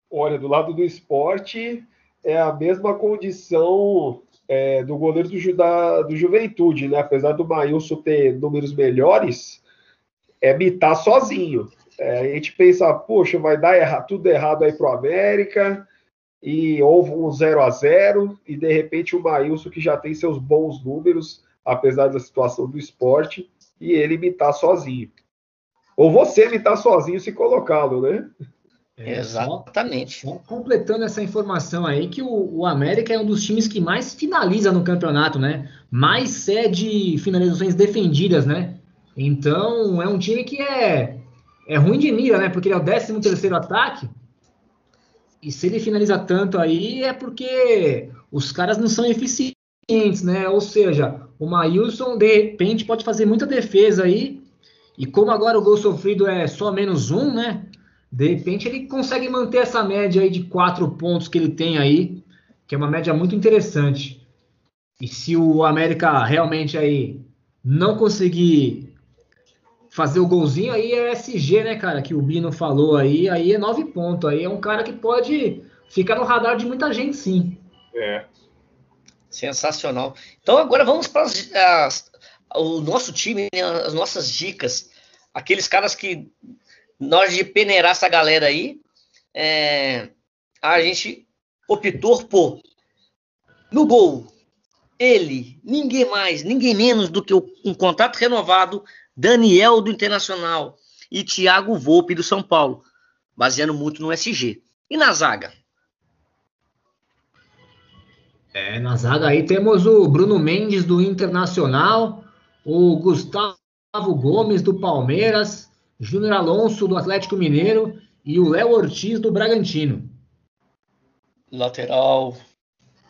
S2: Olha, do lado do esporte é a mesma condição é, do goleiro do, da, do Juventude, né? Apesar do Maílson ter números melhores, é mitar sozinho É, a gente pensa, poxa, vai dar errado, tudo errado aí pro América, e houve um 0 a 0 e de repente o Maílson, que já tem seus bons números, apesar da situação do esporte, e ele imitar sozinho. Ou você imitar sozinho se colocá-lo, né?
S1: É, Exatamente. Só, só, completando essa informação aí, que o, o, América é um dos times que mais finaliza no campeonato, né? Mais cede finalizações defendidas, né? Então, é um time que é, é ruim de mira, né? Porque ele é o 13 terceiro ataque. E se ele finaliza tanto aí, é porque os caras não são eficientes, né? Ou seja, o Maílson, de repente, pode fazer muita defesa aí. E como agora o gol sofrido é só menos um, né? De repente ele consegue manter essa média aí de quatro pontos que ele tem aí, que é uma média muito interessante. E se o América realmente aí não conseguir fazer o golzinho, aí é SG, né, cara, que o Bino falou aí, aí é nove pontos. Aí é um cara que pode ficar no radar de muita gente, sim.
S3: É. Sensacional. Então agora vamos para as, as, o nosso time, né, as nossas dicas. Aqueles caras que nós de peneirar essa galera aí, é, a gente optou por no gol ele, ninguém mais, ninguém menos do que o, um contrato renovado Daniel do Internacional e Thiago Volpe do São Paulo, baseando muito no SG. E na zaga?
S1: É, na zaga aí temos o Bruno Mendes do Internacional, o Gustavo Gomes do Palmeiras, Júnior Alonso, do Atlético Mineiro, e o Léo Ortiz, do Bragantino.
S3: Lateral.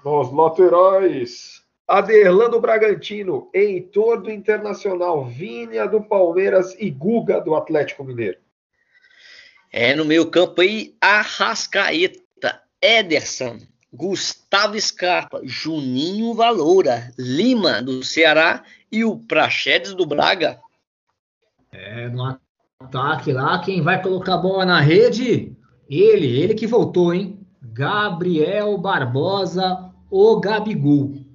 S2: Nos laterais. Aderlan do Bragantino, Heitor do Internacional, Vinha do Palmeiras e Guga do Atlético Mineiro.
S3: É, no meio campo aí, Arrascaeta, Ederson, Gustavo Scarpa, Juninho Valoura, Lima do Ceará e o Praxedes do Braga.
S1: É, no ataque lá, quem vai colocar a bola na rede? Ele, ele que voltou, hein? Gabriel Barbosa, o Gabigol.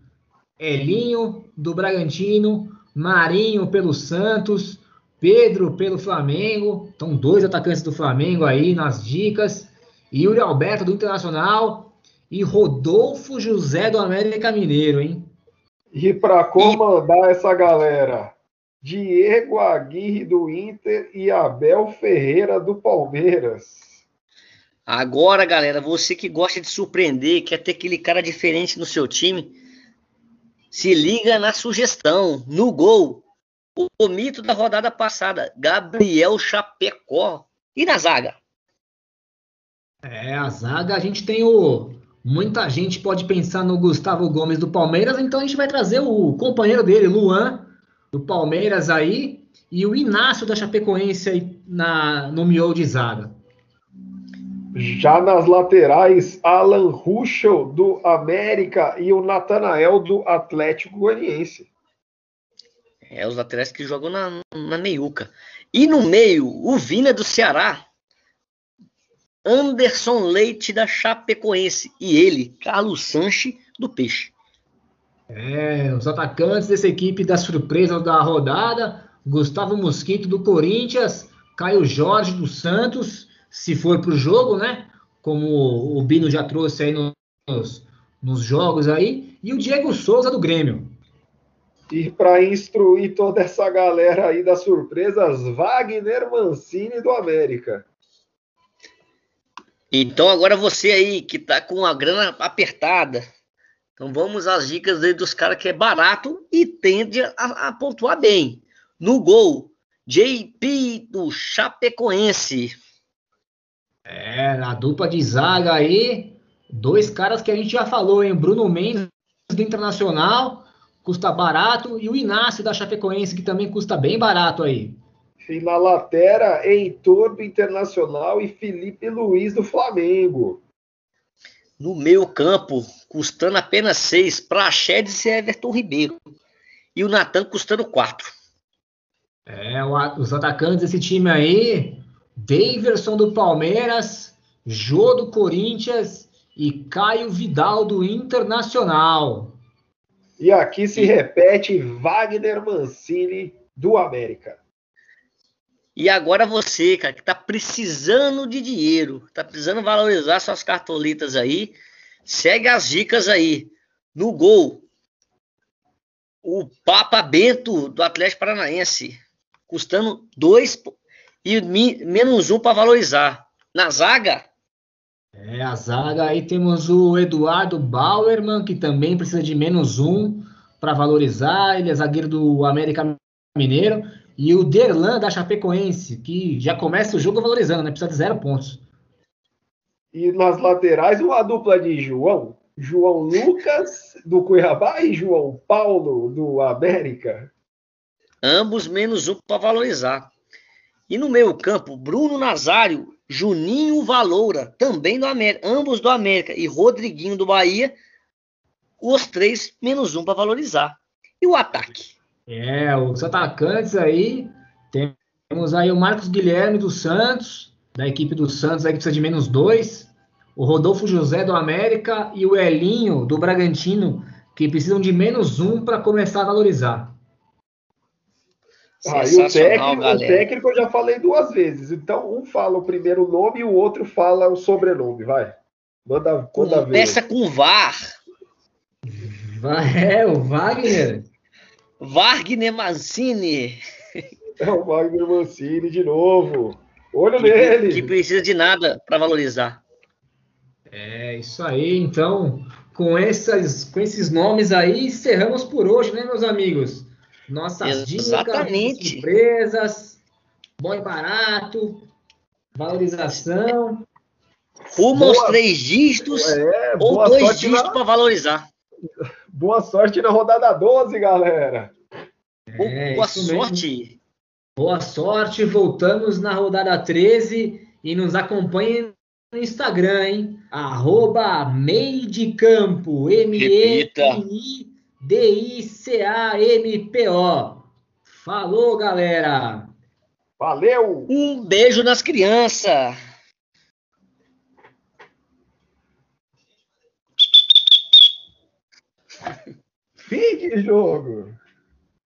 S1: Elinho do Bragantino, Marinho pelo Santos, Pedro pelo Flamengo. Então, dois atacantes do Flamengo aí nas dicas. Yuri Alberto do Internacional e Rodolfo José do América Mineiro, hein?
S2: E para comandar e... essa galera, Diego Aguirre do Inter e Abel Ferreira do Palmeiras.
S3: Agora, galera, você que gosta de surpreender, quer ter aquele cara diferente no seu time, se liga na sugestão, no gol. O mito da rodada passada, Gabriel Chapecó. E na zaga?
S1: É, a zaga a gente tem o. Muita gente pode pensar no Gustavo Gomes do Palmeiras, então a gente vai trazer o companheiro dele, Luan, do Palmeiras aí e o Inácio da Chapecoense aí na, no miolo de zaga.
S2: Já nas laterais, Alan Ruschel do América e o Natanael do Atlético Goianiense.
S3: É, os laterais que jogam na, na meiuca. E no meio, o Vina do Ceará, Anderson Leite da Chapecoense e ele, Carlos Sanches do Peixe.
S1: É, os atacantes dessa equipe da surpresa da rodada: Gustavo Mosquito do Corinthians, Caio Jorge do Santos, se for para o jogo, né? Como o Bino já trouxe aí nos, nos jogos aí, e o Diego Souza do Grêmio.
S2: E para instruir toda essa galera aí das surpresas, Wagner Mancini do América.
S3: Então agora você aí que tá com a grana apertada, então vamos às dicas aí dos caras que é barato e tende a, a, pontuar bem. No gol, JP do Chapecoense.
S1: É, na dupla de zaga aí, dois caras que a gente já falou, hein? Bruno Mendes do Internacional, custa barato, e o Inácio da Chapecoense, que também custa bem barato aí.
S2: E na lateral, Heitor do Internacional e Felipe Luiz do Flamengo.
S3: No meio campo, custando apenas 6, Praxedes e Everton Ribeiro. E o Natan custando 4.
S1: É, os atacantes desse time aí, Daverson do Palmeiras, Jô do Corinthians e Caio Vidal do Internacional.
S2: E aqui se repete Wagner Mancini do América.
S3: E agora você, cara, que tá precisando de dinheiro, tá precisando valorizar suas cartolitas aí, segue as dicas aí. No gol, o Papa Bento do Atlético Paranaense, custando dois e menos um para valorizar. Na zaga,
S1: é, a zaga aí temos o Eduardo Bauerman, que também precisa de menos um para valorizar. Ele é zagueiro do América Mineiro. E o Derlan da Chapecoense, que já começa o jogo valorizando, né? Precisa de zero pontos.
S2: E nas laterais, uma dupla de João. João Lucas, do Cuiabá, e João Paulo, do América.
S3: Ambos menos um para valorizar. E no meio campo, Bruno Nazário, Juninho Valoura, também do América, ambos do América, e Rodriguinho do Bahia, os três menos um para valorizar. E o ataque?
S1: É, os atacantes aí, temos aí o Marcos Guilherme do Santos, da equipe do Santos, aí que precisa de menos dois, o Rodolfo José do América e o Elinho do Bragantino, que precisam de menos um para começar a valorizar.
S2: Ah, e o técnico, o técnico eu já falei duas vezes. Então, um fala o primeiro nome e o outro fala o sobrenome. Vai. Manda, manda
S3: ver. Peça com VAR.
S1: É, o Wagner.
S3: Wagner Mancini.
S2: É o Wagner Mancini de novo. Olho que, nele.
S3: Que precisa de nada para valorizar.
S1: É, isso aí. Então, com, essas, com esses nomes aí, encerramos por hoje, né, meus amigos? Nossas Exatamente. dicas, surpresas, bom e barato, valorização.
S3: Rumo aos três dígitos é, ou dois dígitos para valorizar.
S2: Boa sorte na rodada 12, galera.
S3: É, boa sorte. Mesmo.
S1: Boa sorte. Voltamos na rodada 13 e nos acompanhem no Instagram, hein? Arroba meio de campo. M-E-I-D-I-C-A-M-P-O. Falou, galera.
S2: Valeu.
S3: Um beijo nas crianças.
S2: Fim de jogo.